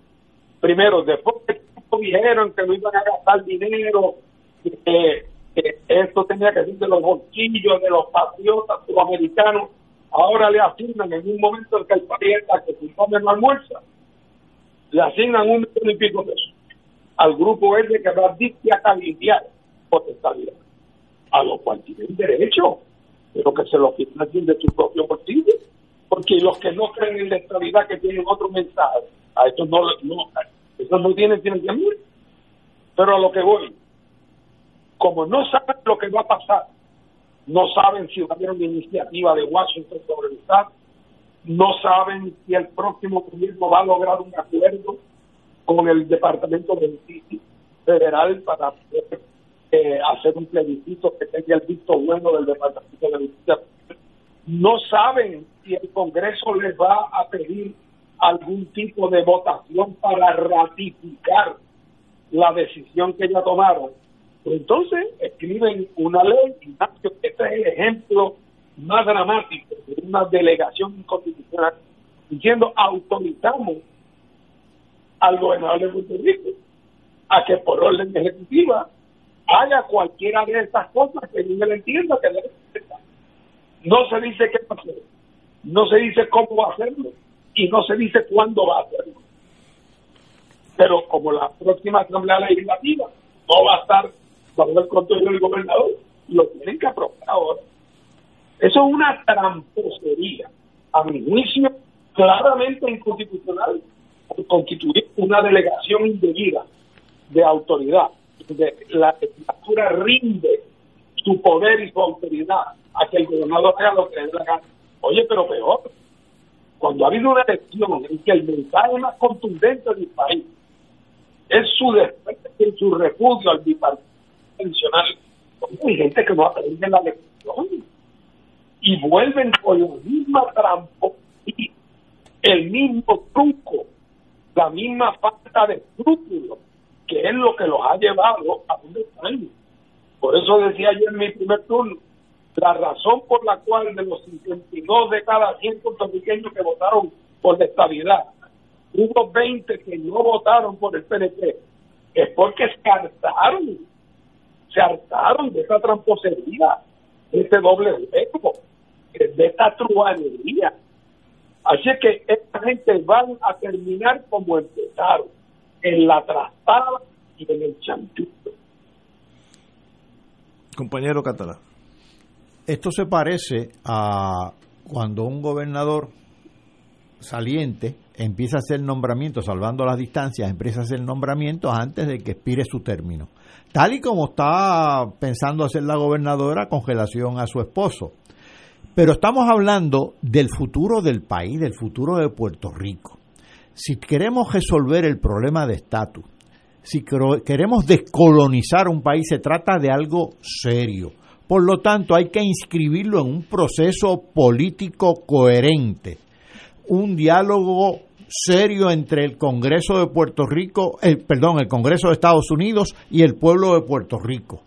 Primero, después que dijeron que no iban a gastar dinero, que, que esto tenía que ser de los bolsillos, de los patriotas, de los americanos, ahora le asignan en un momento en que el parienta que su come no almuerza, le asignan un millón y pico pesos al grupo ese que va a dictar por estabilidad, a lo cual tienen derecho, pero que se lo financien de su propio bolsillo, porque los que no creen en la estabilidad que tienen otro mensaje, a estos no, no, esos no tienen financiamiento. Pero a lo que voy, como no saben lo que va a pasar, no saben si va a haber una iniciativa de Washington sobre el Estado, no saben si el próximo gobierno va a lograr un acuerdo con el Departamento de Justicia Federal para eh, hacer un plebiscito que tenga el visto bueno del Departamento de Justicia. No saben si el Congreso les va a pedir algún tipo de votación para ratificar la decisión que ya tomaron, pues entonces escriben una ley, y este es el ejemplo más dramático de una delegación inconstitucional, diciendo autorizamos al gobernador de Puerto Rico a que por orden ejecutiva haga cualquiera de estas cosas que él entienda que No se dice qué va a hacer, no se dice cómo va a hacerlo y no se dice cuándo va a hacerlo. Pero como la próxima Asamblea Legislativa no va a estar bajo el control del gobernador, lo tienen que aprobar ahora. Eso es una tramposería, a mi juicio, claramente inconstitucional, constituir una delegación indebida de autoridad. La legislatura rinde su poder y su autoridad a que el gobernador haga lo que le la gana. Oye, pero peor, cuando ha habido una elección en que el mensaje más contundente del país es su desprecio su repudio al bipartidismo tradicional, hay gente que no aprende la elección y vuelven con la misma trampa el mismo truco, la misma falta de escrúpulos, que es lo que los ha llevado a un están. Por eso decía yo en mi primer turno, la razón por la cual de los 52 de cada 100 puertorriqueños que votaron por la estabilidad, hubo 20 que no votaron por el PNP, es porque se hartaron, se hartaron de esa tramposería, de ese doble juego de esta truanería. Así que esta gente van a terminar como empezaron, en la trastada y en el chanchito. Compañero Catalá. Esto se parece a cuando un gobernador saliente empieza a hacer nombramientos, salvando las distancias, empieza a hacer nombramientos antes de que expire su término. Tal y como está pensando hacer la gobernadora con relación a su esposo. Pero estamos hablando del futuro del país, del futuro de Puerto Rico. Si queremos resolver el problema de estatus, si queremos descolonizar un país, se trata de algo serio. Por lo tanto, hay que inscribirlo en un proceso político coherente, un diálogo serio entre el Congreso de Puerto Rico, el, perdón, el Congreso de Estados Unidos y el pueblo de Puerto Rico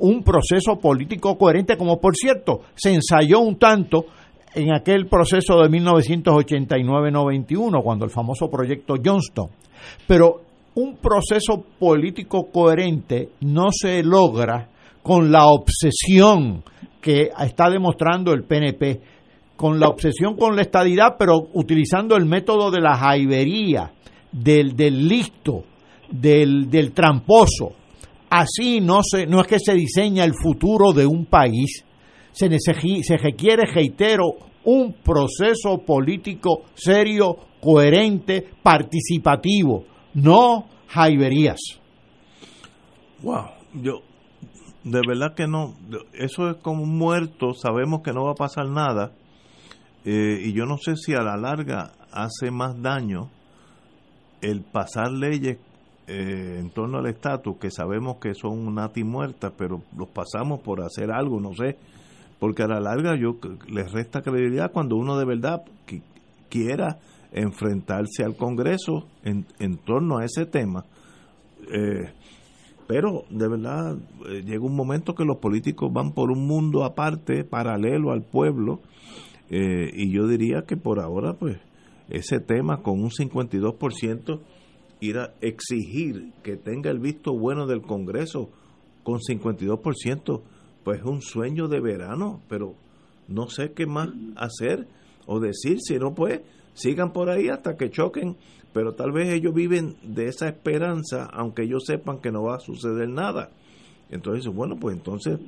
un proceso político coherente, como por cierto se ensayó un tanto en aquel proceso de 1989-91, cuando el famoso proyecto Johnston. Pero un proceso político coherente no se logra con la obsesión que está demostrando el PNP, con la obsesión con la estadidad, pero utilizando el método de la jaibería, del, del listo, del, del tramposo. Así no, se, no es que se diseña el futuro de un país, se, requiere, reitero, un proceso político serio, coherente, participativo, no jaiberías. Wow, yo de verdad que no, eso es como muerto, sabemos que no va a pasar nada, eh, y yo no sé si a la larga hace más daño el pasar leyes eh, en torno al estatus, que sabemos que son una muerta, pero los pasamos por hacer algo, no sé, porque a la larga yo les resta credibilidad cuando uno de verdad quiera enfrentarse al Congreso en, torno a ese tema. Eh, pero de verdad eh, llega un momento que los políticos van por un mundo aparte, paralelo al pueblo, y yo diría que por ahora, pues, ese tema con un 52% ir a exigir que tenga el visto bueno del Congreso con 52%, pues es un sueño de verano, pero no sé qué más hacer o decir, si no, pues sigan por ahí hasta que choquen, pero tal vez ellos viven de esa esperanza, aunque ellos sepan que no va a suceder nada. Entonces, bueno, pues entonces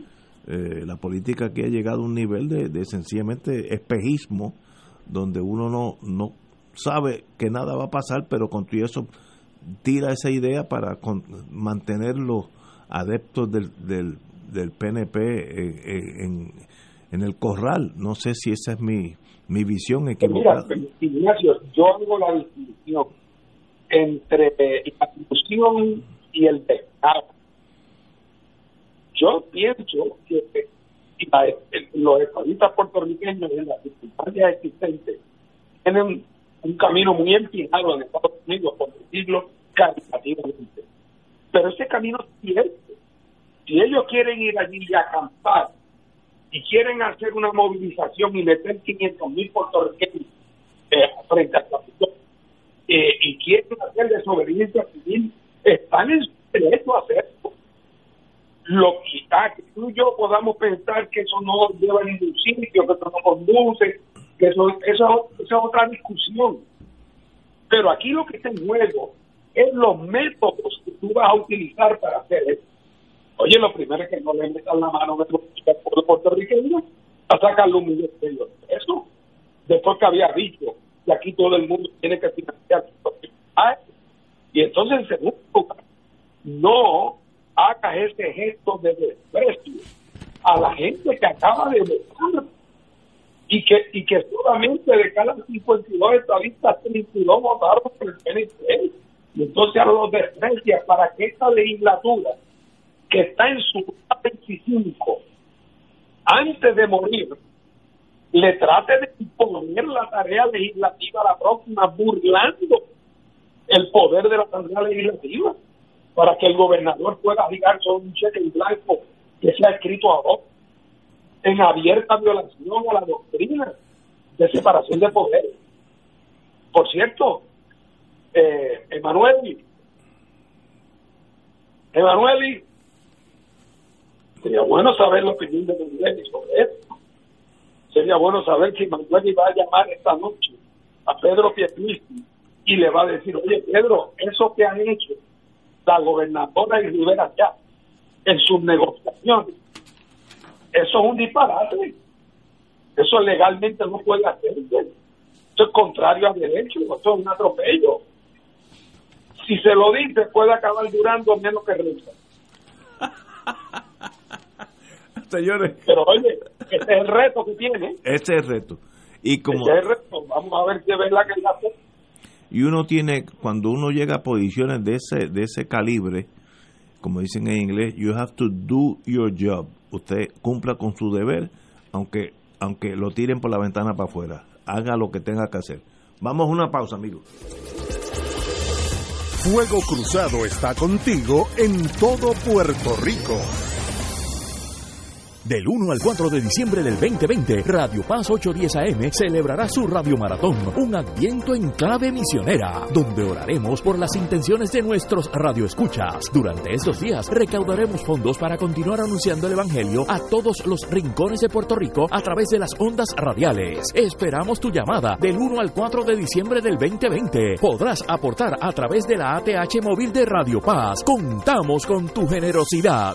eh, la política aquí ha llegado a un nivel de, de sencillamente espejismo, donde uno no, no sabe que nada va a pasar, pero con todo eso tira esa idea para mantener los adeptos del, del PNP eh, eh, en, en, el corral. No sé si esa es mi, mi visión equivocada. Mira, Ignacio, yo hago la distinción entre la discusión y el pecado. Yo pienso que los estadistas puertorriqueños en las circunstancias existentes tienen un camino muy empinado en Estados Unidos, por decirlo caritativamente. Pero ese camino es cierto. Si ellos quieren ir allí y acampar y quieren hacer una movilización y meter 500 mil puertorriqueños eh, frente a Capitol eh, y quieren hacer desobediencia civil, están en derecho a hacerlo. Lo que, ah, que tú y yo podamos pensar que eso no lleva a ningún sitio, que eso no conduce, que eso, eso, eso es otra discusión. Pero aquí lo que está en juego es los métodos que tú vas a utilizar para hacer eso. Oye, lo primero es que no le metan la mano a pueblo puertorriqueño a sacarle un millón de ellos. Eso, después que había dicho que aquí todo el mundo tiene que financiar Y entonces, en segundo lugar, no hagas ese gesto de desprecio a la gente que acaba de votar y que y que solamente de cada 52 estadistas 32 votaron por el PNP y entonces ahora los desprecias. Para que esta legislatura que está en su 25 antes de morir le trate de imponer la tarea legislativa a la próxima burlando el poder de la tarea legislativa para que el gobernador pueda ligar sobre un cheque en blanco que sea escrito a vos en abierta violación a la doctrina de separación de poderes. Por cierto, eh, Emanuel, Emanuel, sería bueno saber la opinión de Emanuel sobre esto. Sería bueno saber si Manuel va a llamar esta noche a Pedro Pierluisi y le va a decir, oye Pedro, eso que han hecho la gobernadora y Rivera ya en sus negociaciones eso es un disparate. Eso legalmente no puede hacerse. Eso es contrario a derecho, eso es un atropello. Si se lo dice, puede acabar durando menos que risa. Señores. Pero oye, este es el reto que tiene. Este es el reto. Y como, este es el reto. Vamos a ver si es verdad que hace. Y uno tiene, cuando uno llega a posiciones de ese, de ese calibre, como dicen en inglés, you have to do your job usted cumpla con su deber, aunque, aunque lo tiren por la ventana para afuera. Haga lo que tenga que hacer. Vamos a una pausa, amigos. Fuego Cruzado está contigo en todo Puerto Rico. Del 1 al 4 de diciembre del 2020, Radio Paz 810 AM celebrará su Radio Maratón, un adviento en clave misionera, donde oraremos por las intenciones de nuestros radioescuchas. Durante estos días recaudaremos fondos para continuar anunciando el Evangelio a todos los rincones de Puerto Rico a través de las ondas radiales. Esperamos tu llamada del 1 al 4 de diciembre del 2020. Podrás aportar a través de la ATH móvil de Radio Paz. Contamos con tu generosidad.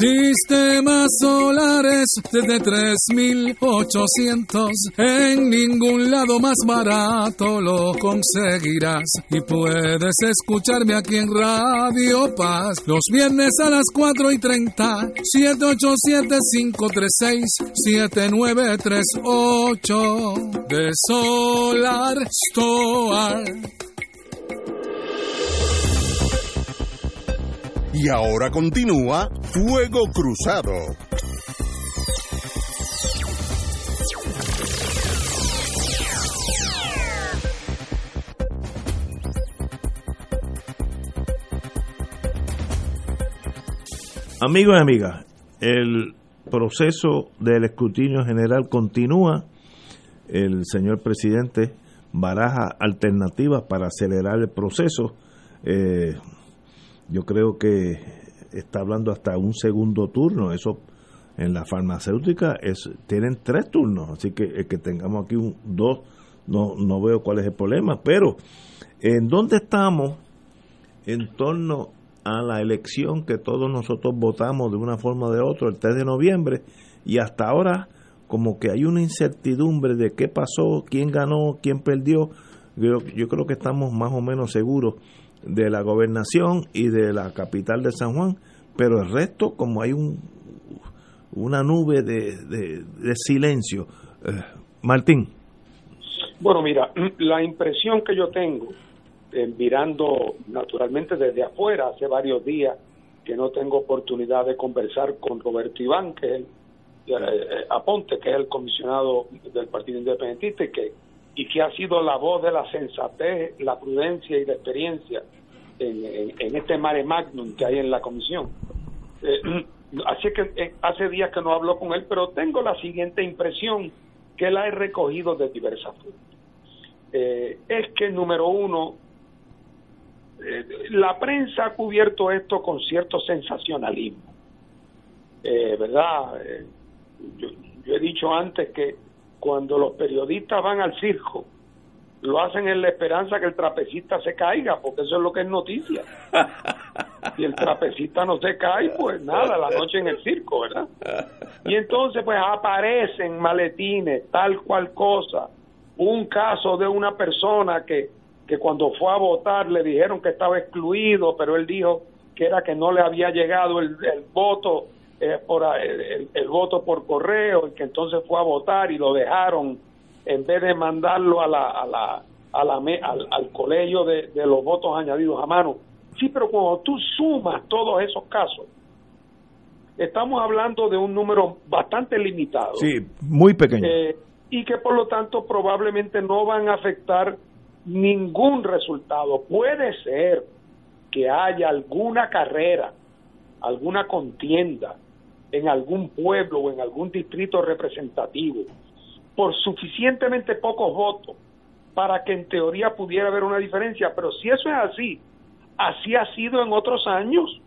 Sistemas solares desde 3800. En ningún lado más barato lo conseguirás. Y puedes escucharme aquí en Radio Paz los viernes a las 4 y 30. 787-536-7938. De Solar Store. Y ahora continúa Fuego Cruzado. Amigos y amigas, el proceso del escrutinio general continúa. El señor presidente baraja alternativas para acelerar el proceso. Eh, yo creo que está hablando hasta un segundo turno. Eso en la farmacéutica es tienen tres turnos, así que el que tengamos aquí un dos no no veo cuál es el problema. Pero en dónde estamos en torno a la elección que todos nosotros votamos de una forma o de otra el 3 de noviembre y hasta ahora como que hay una incertidumbre de qué pasó, quién ganó, quién perdió. Yo, yo creo que estamos más o menos seguros de la gobernación y de la capital de San Juan, pero el resto como hay un una nube de, de, silencio. Eh, Martín. Bueno, mira, la impresión que yo tengo, eh, mirando naturalmente desde afuera, hace varios días que no tengo oportunidad de conversar con Roberto Iván, que es el, eh, Aponte, que es el comisionado del Partido Independentista y que, y que ha sido la voz de la sensatez, la prudencia y la experiencia en, este mare magnum que hay en la comisión. así que eh, hace días que no hablo con él, pero tengo la siguiente impresión que la he recogido de diversas fuentes. Eh, es que, número uno, eh, la prensa ha cubierto esto con cierto sensacionalismo. ¿Verdad? Yo, yo he dicho antes que cuando los periodistas van al circo, lo hacen en la esperanza que el trapecista se caiga, porque eso es lo que es noticia. Si el trapecista no se cae, pues nada, la noche en el circo, ¿verdad? Y entonces pues aparecen maletines, tal cual cosa. Un caso de una persona que, que cuando fue a votar le dijeron que estaba excluido, pero él dijo que era que no le había llegado el, voto eh, por el, el voto por correo y que entonces fue a votar y lo dejaron en vez de mandarlo a la, a la, a la al, al, colegio de, de, los votos añadidos a mano. Sí, pero cuando tú sumas todos esos casos, estamos hablando de un número bastante limitado. Sí, muy pequeño. Eh, y que por lo tanto probablemente no van a afectar ningún resultado. Puede ser que haya alguna carrera, alguna contienda en algún pueblo o en algún distrito representativo por suficientemente pocos votos para que en teoría pudiera haber una diferencia, pero si eso es así, así ha sido en otros años.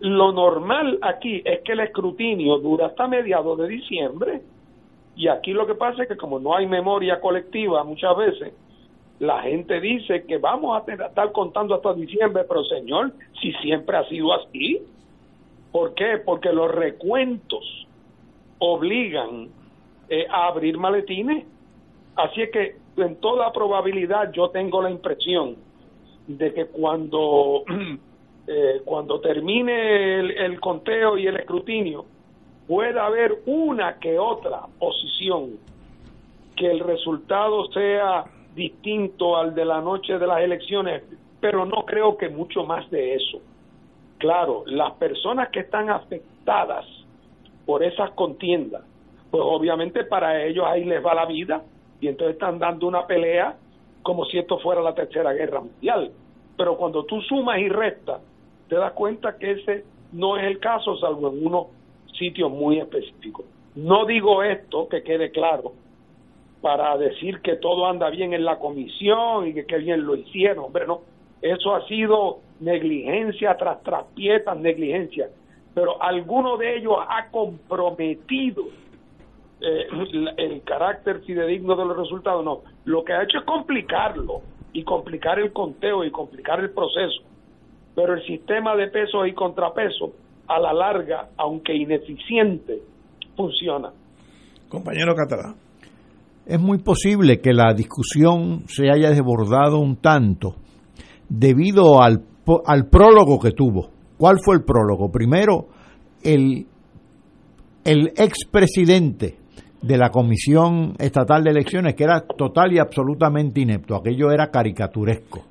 Lo normal aquí es que el escrutinio dura hasta mediados de diciembre. Y aquí lo que pasa es que como no hay memoria colectiva muchas veces, la gente dice que vamos a estar contando hasta diciembre, pero señor, si siempre ha sido así, ¿por qué? Porque los recuentos obligan eh, a abrir maletines. Así es que en toda probabilidad yo tengo la impresión de que cuando, eh, cuando termine el, conteo y el escrutinio, pueda haber una que otra posición que el resultado sea distinto al de la noche de las elecciones, pero no creo que mucho más de eso. Claro, las personas que están afectadas por esas contiendas pues obviamente para ellos ahí les va la vida y entonces están dando una pelea como si esto fuera la tercera guerra mundial. Pero cuando tú sumas y restas, te das cuenta que ese no es el caso, salvo en unos sitios muy específicos. No digo esto, que quede claro, para decir que todo anda bien en la comisión y que qué bien lo hicieron, hombre, no. Eso ha sido negligencia tras traspietas, negligencia. Pero alguno de ellos ha comprometido eh, el carácter fidedigno de los resultados, no. Lo que ha hecho es complicarlo y complicar el conteo y complicar el proceso. Pero el sistema de pesos y contrapesos, a la larga, aunque ineficiente, funciona. Compañero Catalán. Es muy posible que la discusión se haya desbordado un tanto debido al, al prólogo que tuvo. ¿Cuál fue el prólogo? Primero, el, el expresidente de la Comisión Estatal de Elecciones, que era total y absolutamente inepto, aquello era caricaturesco.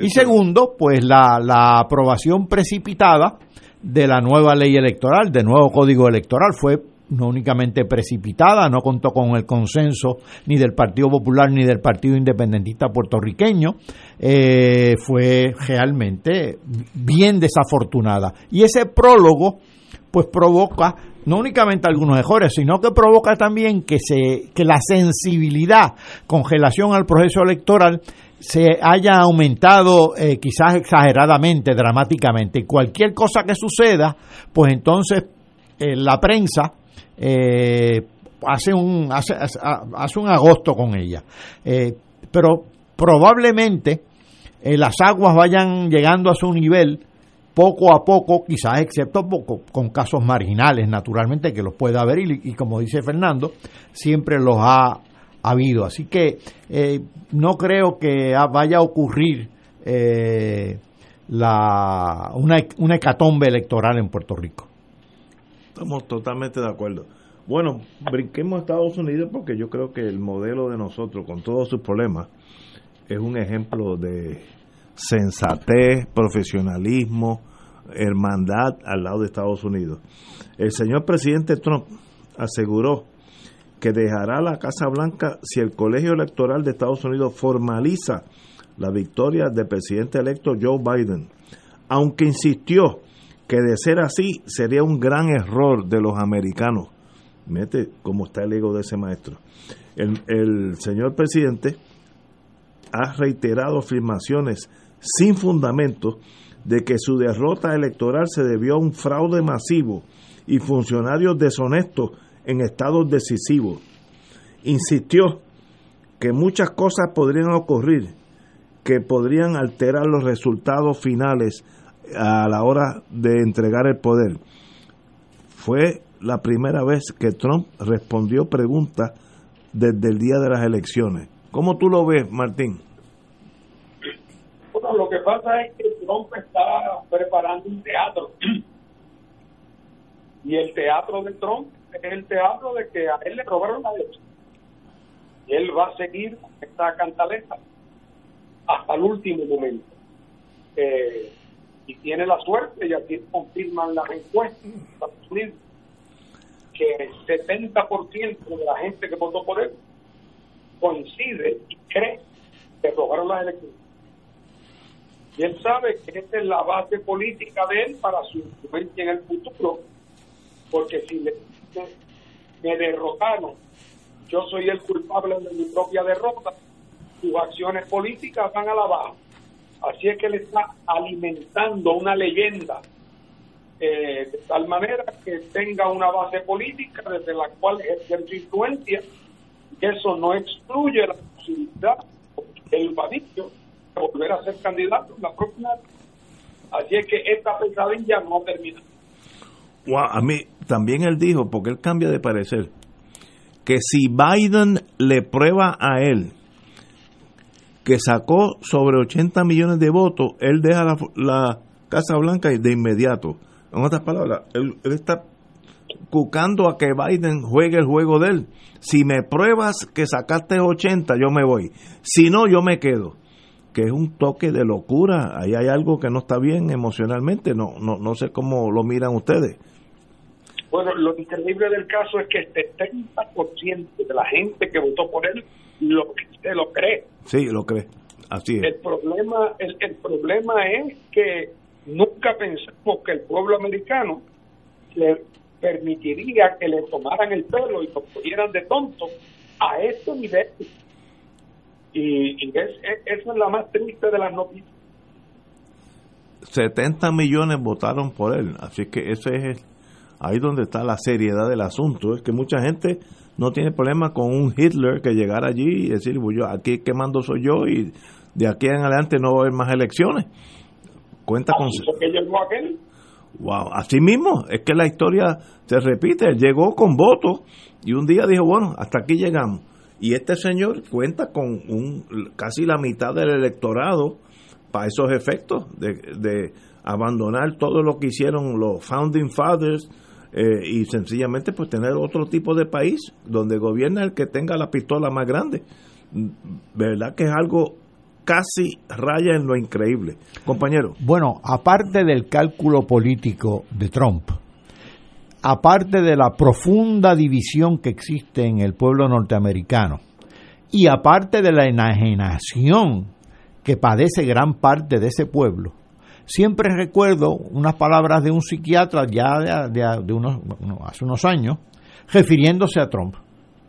y segundo, pues la, la aprobación precipitada de la nueva ley electoral, del nuevo código electoral, fue no únicamente precipitada, no contó con el consenso ni del Partido Popular ni del Partido Independentista puertorriqueño, eh, fue realmente bien desafortunada. Y ese prólogo, pues provoca no únicamente algunos errores, sino que provoca también que, se, que la sensibilidad con relación al proceso electoral se haya aumentado eh, quizás exageradamente, dramáticamente. Y cualquier cosa que suceda, pues entonces eh, la prensa eh, hace, un, hace, hace, un agosto con ella. pero probablemente las aguas vayan llegando a su nivel poco a poco, quizás excepto poco, con casos marginales, naturalmente, que los pueda haber, y, y como dice Fernando, siempre los ha habido. Así que eh, no creo que vaya a ocurrir eh, la, una, una hecatombe electoral en Puerto Rico. Estamos totalmente de acuerdo. Bueno, brinquemos a Estados Unidos porque yo creo que el modelo de nosotros, con todos sus problemas, es un ejemplo de sensatez, profesionalismo, hermandad al lado de Estados Unidos. El señor presidente Trump aseguró que dejará la Casa Blanca si el Colegio Electoral de Estados Unidos formaliza la victoria del presidente electo Joe Biden, aunque insistió que de ser así sería un gran error de los americanos. Mete cómo está el ego de ese maestro. El, el señor presidente ha reiterado afirmaciones sin fundamento de que su derrota electoral se debió a un fraude masivo y funcionarios deshonestos en estados decisivos. Insistió que muchas cosas podrían ocurrir que podrían alterar los resultados finales a la hora de entregar el poder. Fue la primera vez que Trump respondió preguntas desde el día de las elecciones. ¿Cómo tú lo ves, Martín? Bueno, lo que pasa es que Trump está preparando un teatro. Y el teatro de Trump es el teatro de que a él le robaron la leche. Y él va a seguir esta cantaleta hasta el último momento. Eh, y tiene la suerte, y aquí confirman las encuestas que el 70% de la gente que votó por él coincide y cree que robaron las elecciones. Y él sabe que esta es la base política de él para su influencia en el futuro, porque si le me derrotaron, yo soy el culpable de mi propia derrota, sus acciones políticas van a la baja. Así es que le está alimentando una leyenda eh, de tal manera que tenga una base política desde la cual ejercer su influencia y eso no excluye la posibilidad del vadillo de volver a ser candidato en la próxima. Así es que esta pesadilla no termina a mí también él dijo, porque él cambia de parecer, que si Biden le prueba a él que sacó sobre 80 millones de votos, él deja la, Casa Blanca de inmediato. En otras palabras, él, está cucando a que Biden juegue el juego de él. Si me pruebas que sacaste 80, yo me voy. Si no, yo me quedo. Que es un toque de locura. Ahí hay algo que no está bien emocionalmente. No, no, no sé cómo lo miran ustedes. Bueno, lo increíble del caso es que este 30% de la gente que votó por él lo, se lo cree. Sí, lo cree. Así es. El problema, el, el problema es que nunca pensamos que el pueblo americano le permitiría que le tomaran el pelo y lo pusieran de tonto a este nivel. Y, y es, eso es la más triste de las noticias. 70 millones votaron por él, así que ese es ahí donde está la seriedad del asunto, es que mucha gente no tiene problema con un Hitler que llegara allí y decir, pues yo aquí que mando soy yo y de aquí en adelante no va a haber más elecciones. Cuenta con... Wow, así mismo, es que la historia se repite, él llegó con votos y un día dijo, bueno, hasta aquí llegamos. Y este señor cuenta con un, casi la mitad del electorado para esos efectos de, de abandonar todo lo que hicieron los Founding Fathers, eh, y sencillamente pues tener otro tipo de país donde gobierna el que tenga la pistola más grande. ¿Verdad que es algo casi raya en lo increíble? Compañero. Bueno, aparte del cálculo político de Trump, aparte de la profunda división que existe en el pueblo norteamericano y aparte de la enajenación que padece gran parte de ese pueblo, siempre recuerdo unas palabras de un psiquiatra ya de, unos, hace unos años, refiriéndose a Trump,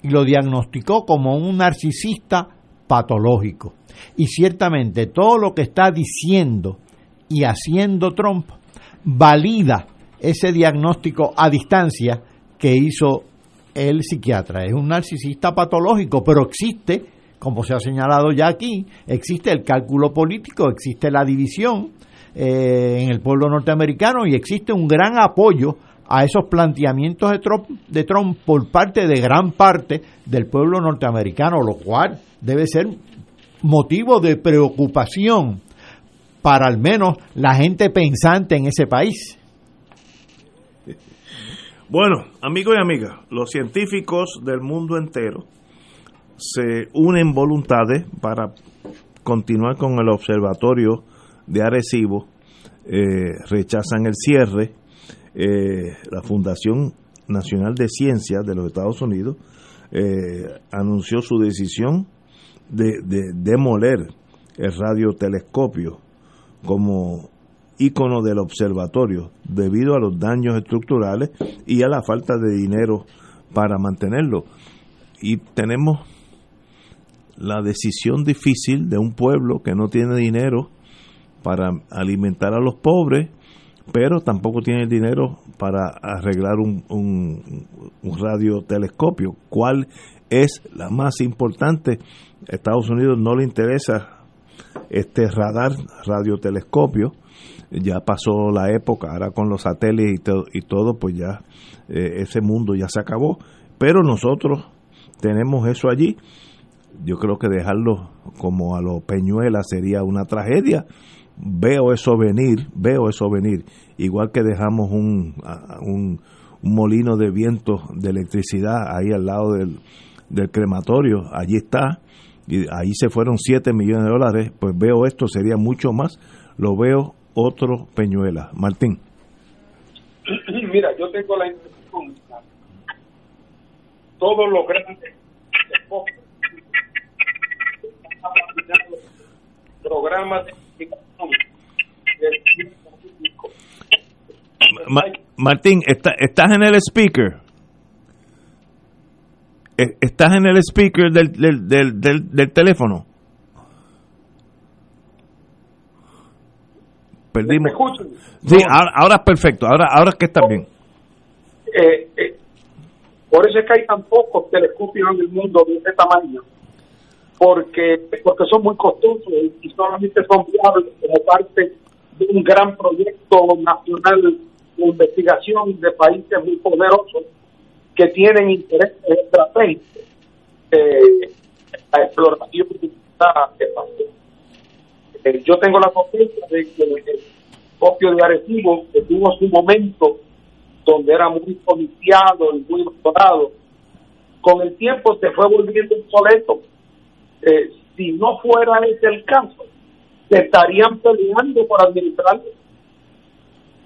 y lo diagnosticó como un narcisista patológico. Y ciertamente todo lo que está diciendo y haciendo Trump valida ese diagnóstico a distancia que hizo el psiquiatra. Es un narcisista patológico, pero existe, como se ha señalado ya aquí, existe el cálculo político, existe la división eh, en el pueblo norteamericano y existe un gran apoyo a esos planteamientos de Trump, de Trump por parte de gran parte del pueblo norteamericano, lo cual debe ser motivo de preocupación para al menos la gente pensante en ese país. Bueno, amigos y amigas, los científicos del mundo entero se unen voluntades para continuar con el observatorio de Arecibo, eh, rechazan el cierre, eh, la Fundación Nacional de Ciencias de los Estados Unidos eh, anunció su decisión de, de demoler el radiotelescopio como ícono del observatorio debido a los daños estructurales y a la falta de dinero para mantenerlo. Y tenemos la decisión difícil de un pueblo que no tiene dinero para alimentar a los pobres, pero tampoco tiene dinero para arreglar un, radiotelescopio. ¿Cuál es la más importante? Estados Unidos no le interesa este radar, radiotelescopio, ya pasó la época, ahora con los satélites y todo, y todo pues ya eh, ese mundo ya se acabó, pero nosotros tenemos eso allí. Yo creo que dejarlo como a los peñuelas sería una tragedia. Veo eso venir, veo eso venir. Igual que dejamos un, un, molino de viento de electricidad ahí al lado del, del crematorio, allí está, y ahí se fueron 7 millones de dólares, pues veo esto, sería mucho más, lo veo otro Peñuela. Martín. Mira, yo tengo la impresión, todos los grandes programas Martín, ¿estás en el speaker? Eh, ¿Estás en el speaker del, del, del, del, teléfono? Perdimos. Sí, ahora, es perfecto. Ahora, ahora es que está bien. Eh, eh, por eso es que hay tan pocos telescopios en el mundo de este tamaño. Porque, porque son muy costosos y solamente son viables como parte de un gran proyecto nacional de investigación de países muy poderosos que tienen interés estratégicos eh, la exploración de espacio. Eh, yo tengo la confianza de que el copio de Arecibo, que tuvo su momento donde era muy policiado y muy doctorado, con el tiempo se fue volviendo obsoleto. Eh, si no fuera ese el caso, se estarían peleando por administrarlo.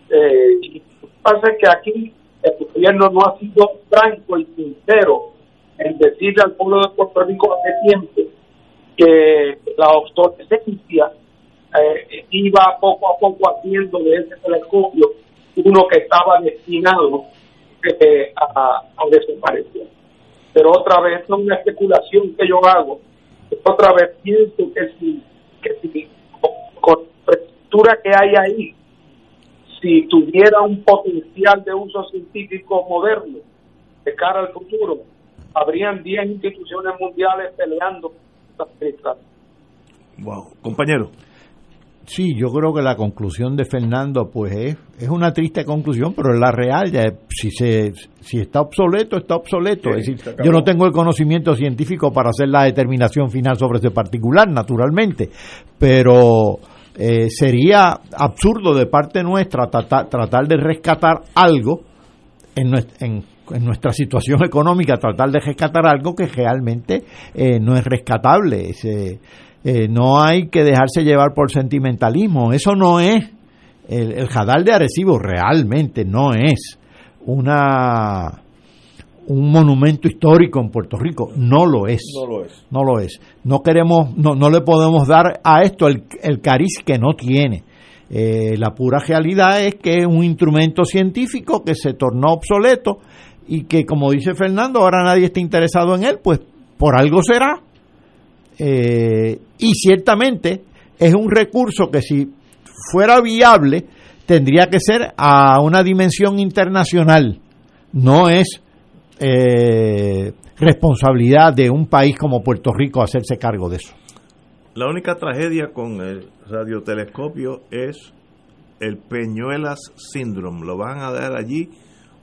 Eh, y pasa que aquí el gobierno no ha sido franco y sincero en decirle al pueblo de Puerto Rico hace tiempo que la obsolescencia eh, iba poco a poco haciendo de ese telescopio uno que estaba destinado eh, a, desaparecer. Pero otra vez, es una especulación que yo hago. Otra vez pienso que si, con la estructura que hay ahí, si tuviera un potencial de uso científico moderno de cara al futuro, habrían 10 instituciones mundiales peleando. Wow, compañero. Sí, yo creo que la conclusión de Fernando, pues es, es una triste conclusión, pero es la real. Ya, si se si está obsoleto, está obsoleto. es decir, yo no tengo el conocimiento científico para hacer la determinación final sobre ese particular, naturalmente, pero eh, sería absurdo de parte nuestra tratar, de rescatar algo en, nuestra, situación económica, tratar de rescatar algo que realmente eh, no es rescatable. Eh, no hay que dejarse llevar por sentimentalismo. Eso no es el, el jadal de Arecibo, realmente no es una un monumento histórico en Puerto Rico. No lo es. No lo es. No lo es. No queremos, no, no le podemos dar a esto el, el cariz que no tiene. Eh, la pura realidad es que es un instrumento científico que se tornó obsoleto y que, como dice Fernando, ahora nadie está interesado en él, pues por algo será. Eh, y ciertamente es un recurso que si fuera viable tendría que ser a una dimensión internacional. No es eh, responsabilidad de un país como Puerto Rico hacerse cargo de eso. La única tragedia con el radiotelescopio es el Peñuelas Syndrome. Lo van a dar allí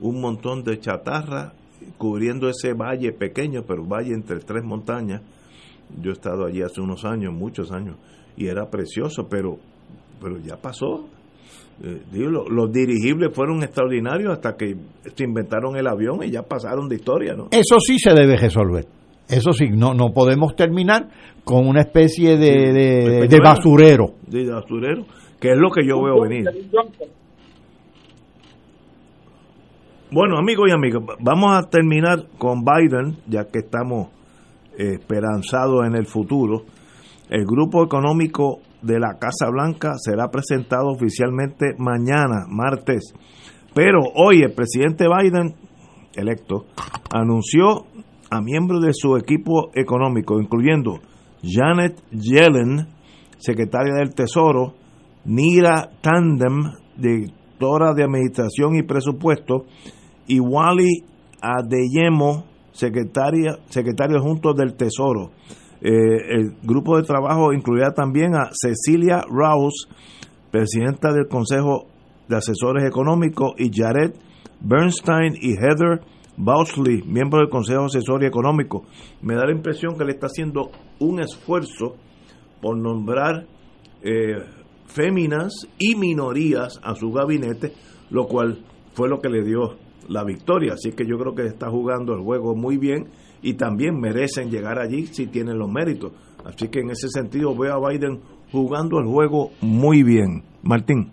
un montón de chatarra cubriendo ese valle pequeño, pero valle entre tres montañas. Yo he estado allí hace unos años, muchos años, y era precioso, pero, pero ya pasó. Eh, digo, lo- los dirigibles fueron extraordinarios hasta que se inventaron el avión y ya pasaron de historia, ¿no? Eso sí se debe resolver. Eso sí, no, no podemos terminar con una especie de, de- de basurero. De basurero, que es lo que yo veo venir. Bueno, amigos y amigas, vamos a terminar con Biden, ya que estamos esperanzados en el futuro. El grupo económico de la Casa Blanca será presentado oficialmente mañana, martes. Pero hoy el presidente Biden, electo, anunció a miembros de su equipo económico, incluyendo Janet Yellen, secretaria del Tesoro, Nira Tandem, directora de Administración y Presupuesto, y Wally Adeyemo, secretaria, secretario junto del Tesoro. Eh, el grupo de trabajo incluirá también a Cecilia Rouse, presidenta del Consejo de Asesores Económicos, y Jared Bernstein y Heather Bousley, miembro del Consejo Asesor y Económico. Me da la impresión que le está haciendo un esfuerzo por nombrar eh, féminas y minorías a su gabinete, lo cual fue lo que le dio la victoria. Así que yo creo que está jugando el juego muy bien y también merecen llegar allí si tienen los méritos. Así que en ese sentido veo a Biden jugando el juego muy bien. Martín.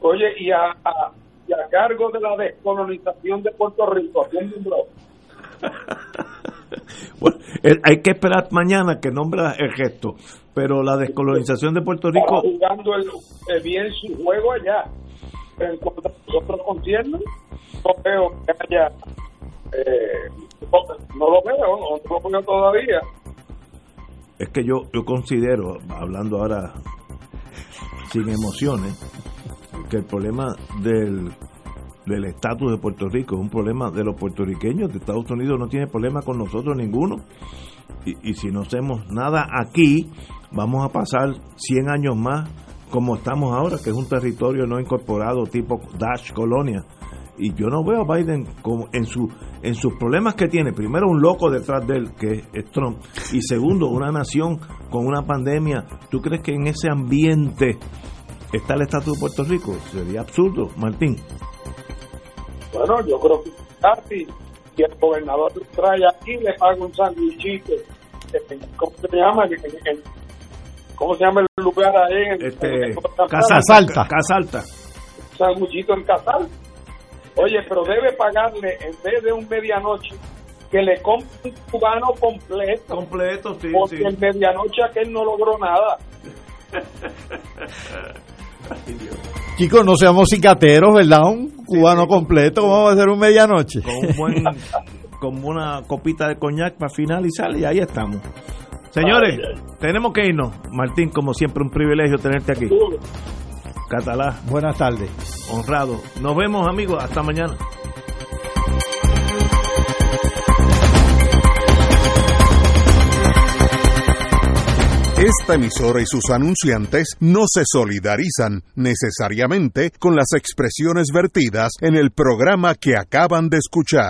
Oye, y a, a- y a cargo de la descolonización de Puerto Rico, ¿quién nombró? Bueno, eh, hay que esperar mañana que nombra el gesto, pero la descolonización de Puerto Rico jugando el, bien su juego allá. En cuanto a nosotros concierne, no veo que haya. eh, no lo veo, no, no lo veo todavía. es que yo, yo considero, hablando ahora sin emociones, que el problema del del estatus de Puerto Rico es un problema de los puertorriqueños, de Estados Unidos no tiene problema con nosotros ninguno. Y, y si no hacemos nada aquí, vamos a pasar 100 años más como estamos ahora, que es un territorio no incorporado tipo Dash Colonia. Y yo no veo a Biden como en su en sus problemas que tiene. Primero, un loco detrás de él, que es Trump. Y segundo, una nación con una pandemia. ¿Tú crees que en ese ambiente está el estatus de Puerto Rico? Sería absurdo, Martín. Bueno, yo creo que si el gobernador trae aquí, le paga un sándwichito. ¿Cómo se llama? Que- que- ¿Cómo se llama el lugar ahí? En, Este, en- Casa Alta. Casa Alta. Sanguchito en Casal. Oye, pero debe pagarle, en vez de un medianoche, que le compre un cubano completo. Completo, sí. Porque sí. en medianoche aquel no logró nada. Chicos, no seamos cicateros, ¿verdad? Un cubano completo, ¿cómo va a ser un medianoche? Con un buen, con una copita de coñac para finalizar y ahí estamos. Señores, tenemos que irnos. Martín, como siempre, un privilegio tenerte aquí. Catalá. Buenas tardes. Honrado. Nos vemos, amigos. Hasta mañana. Esta emisora y sus anunciantes no se solidarizan necesariamente con las expresiones vertidas en el programa que acaban de escuchar.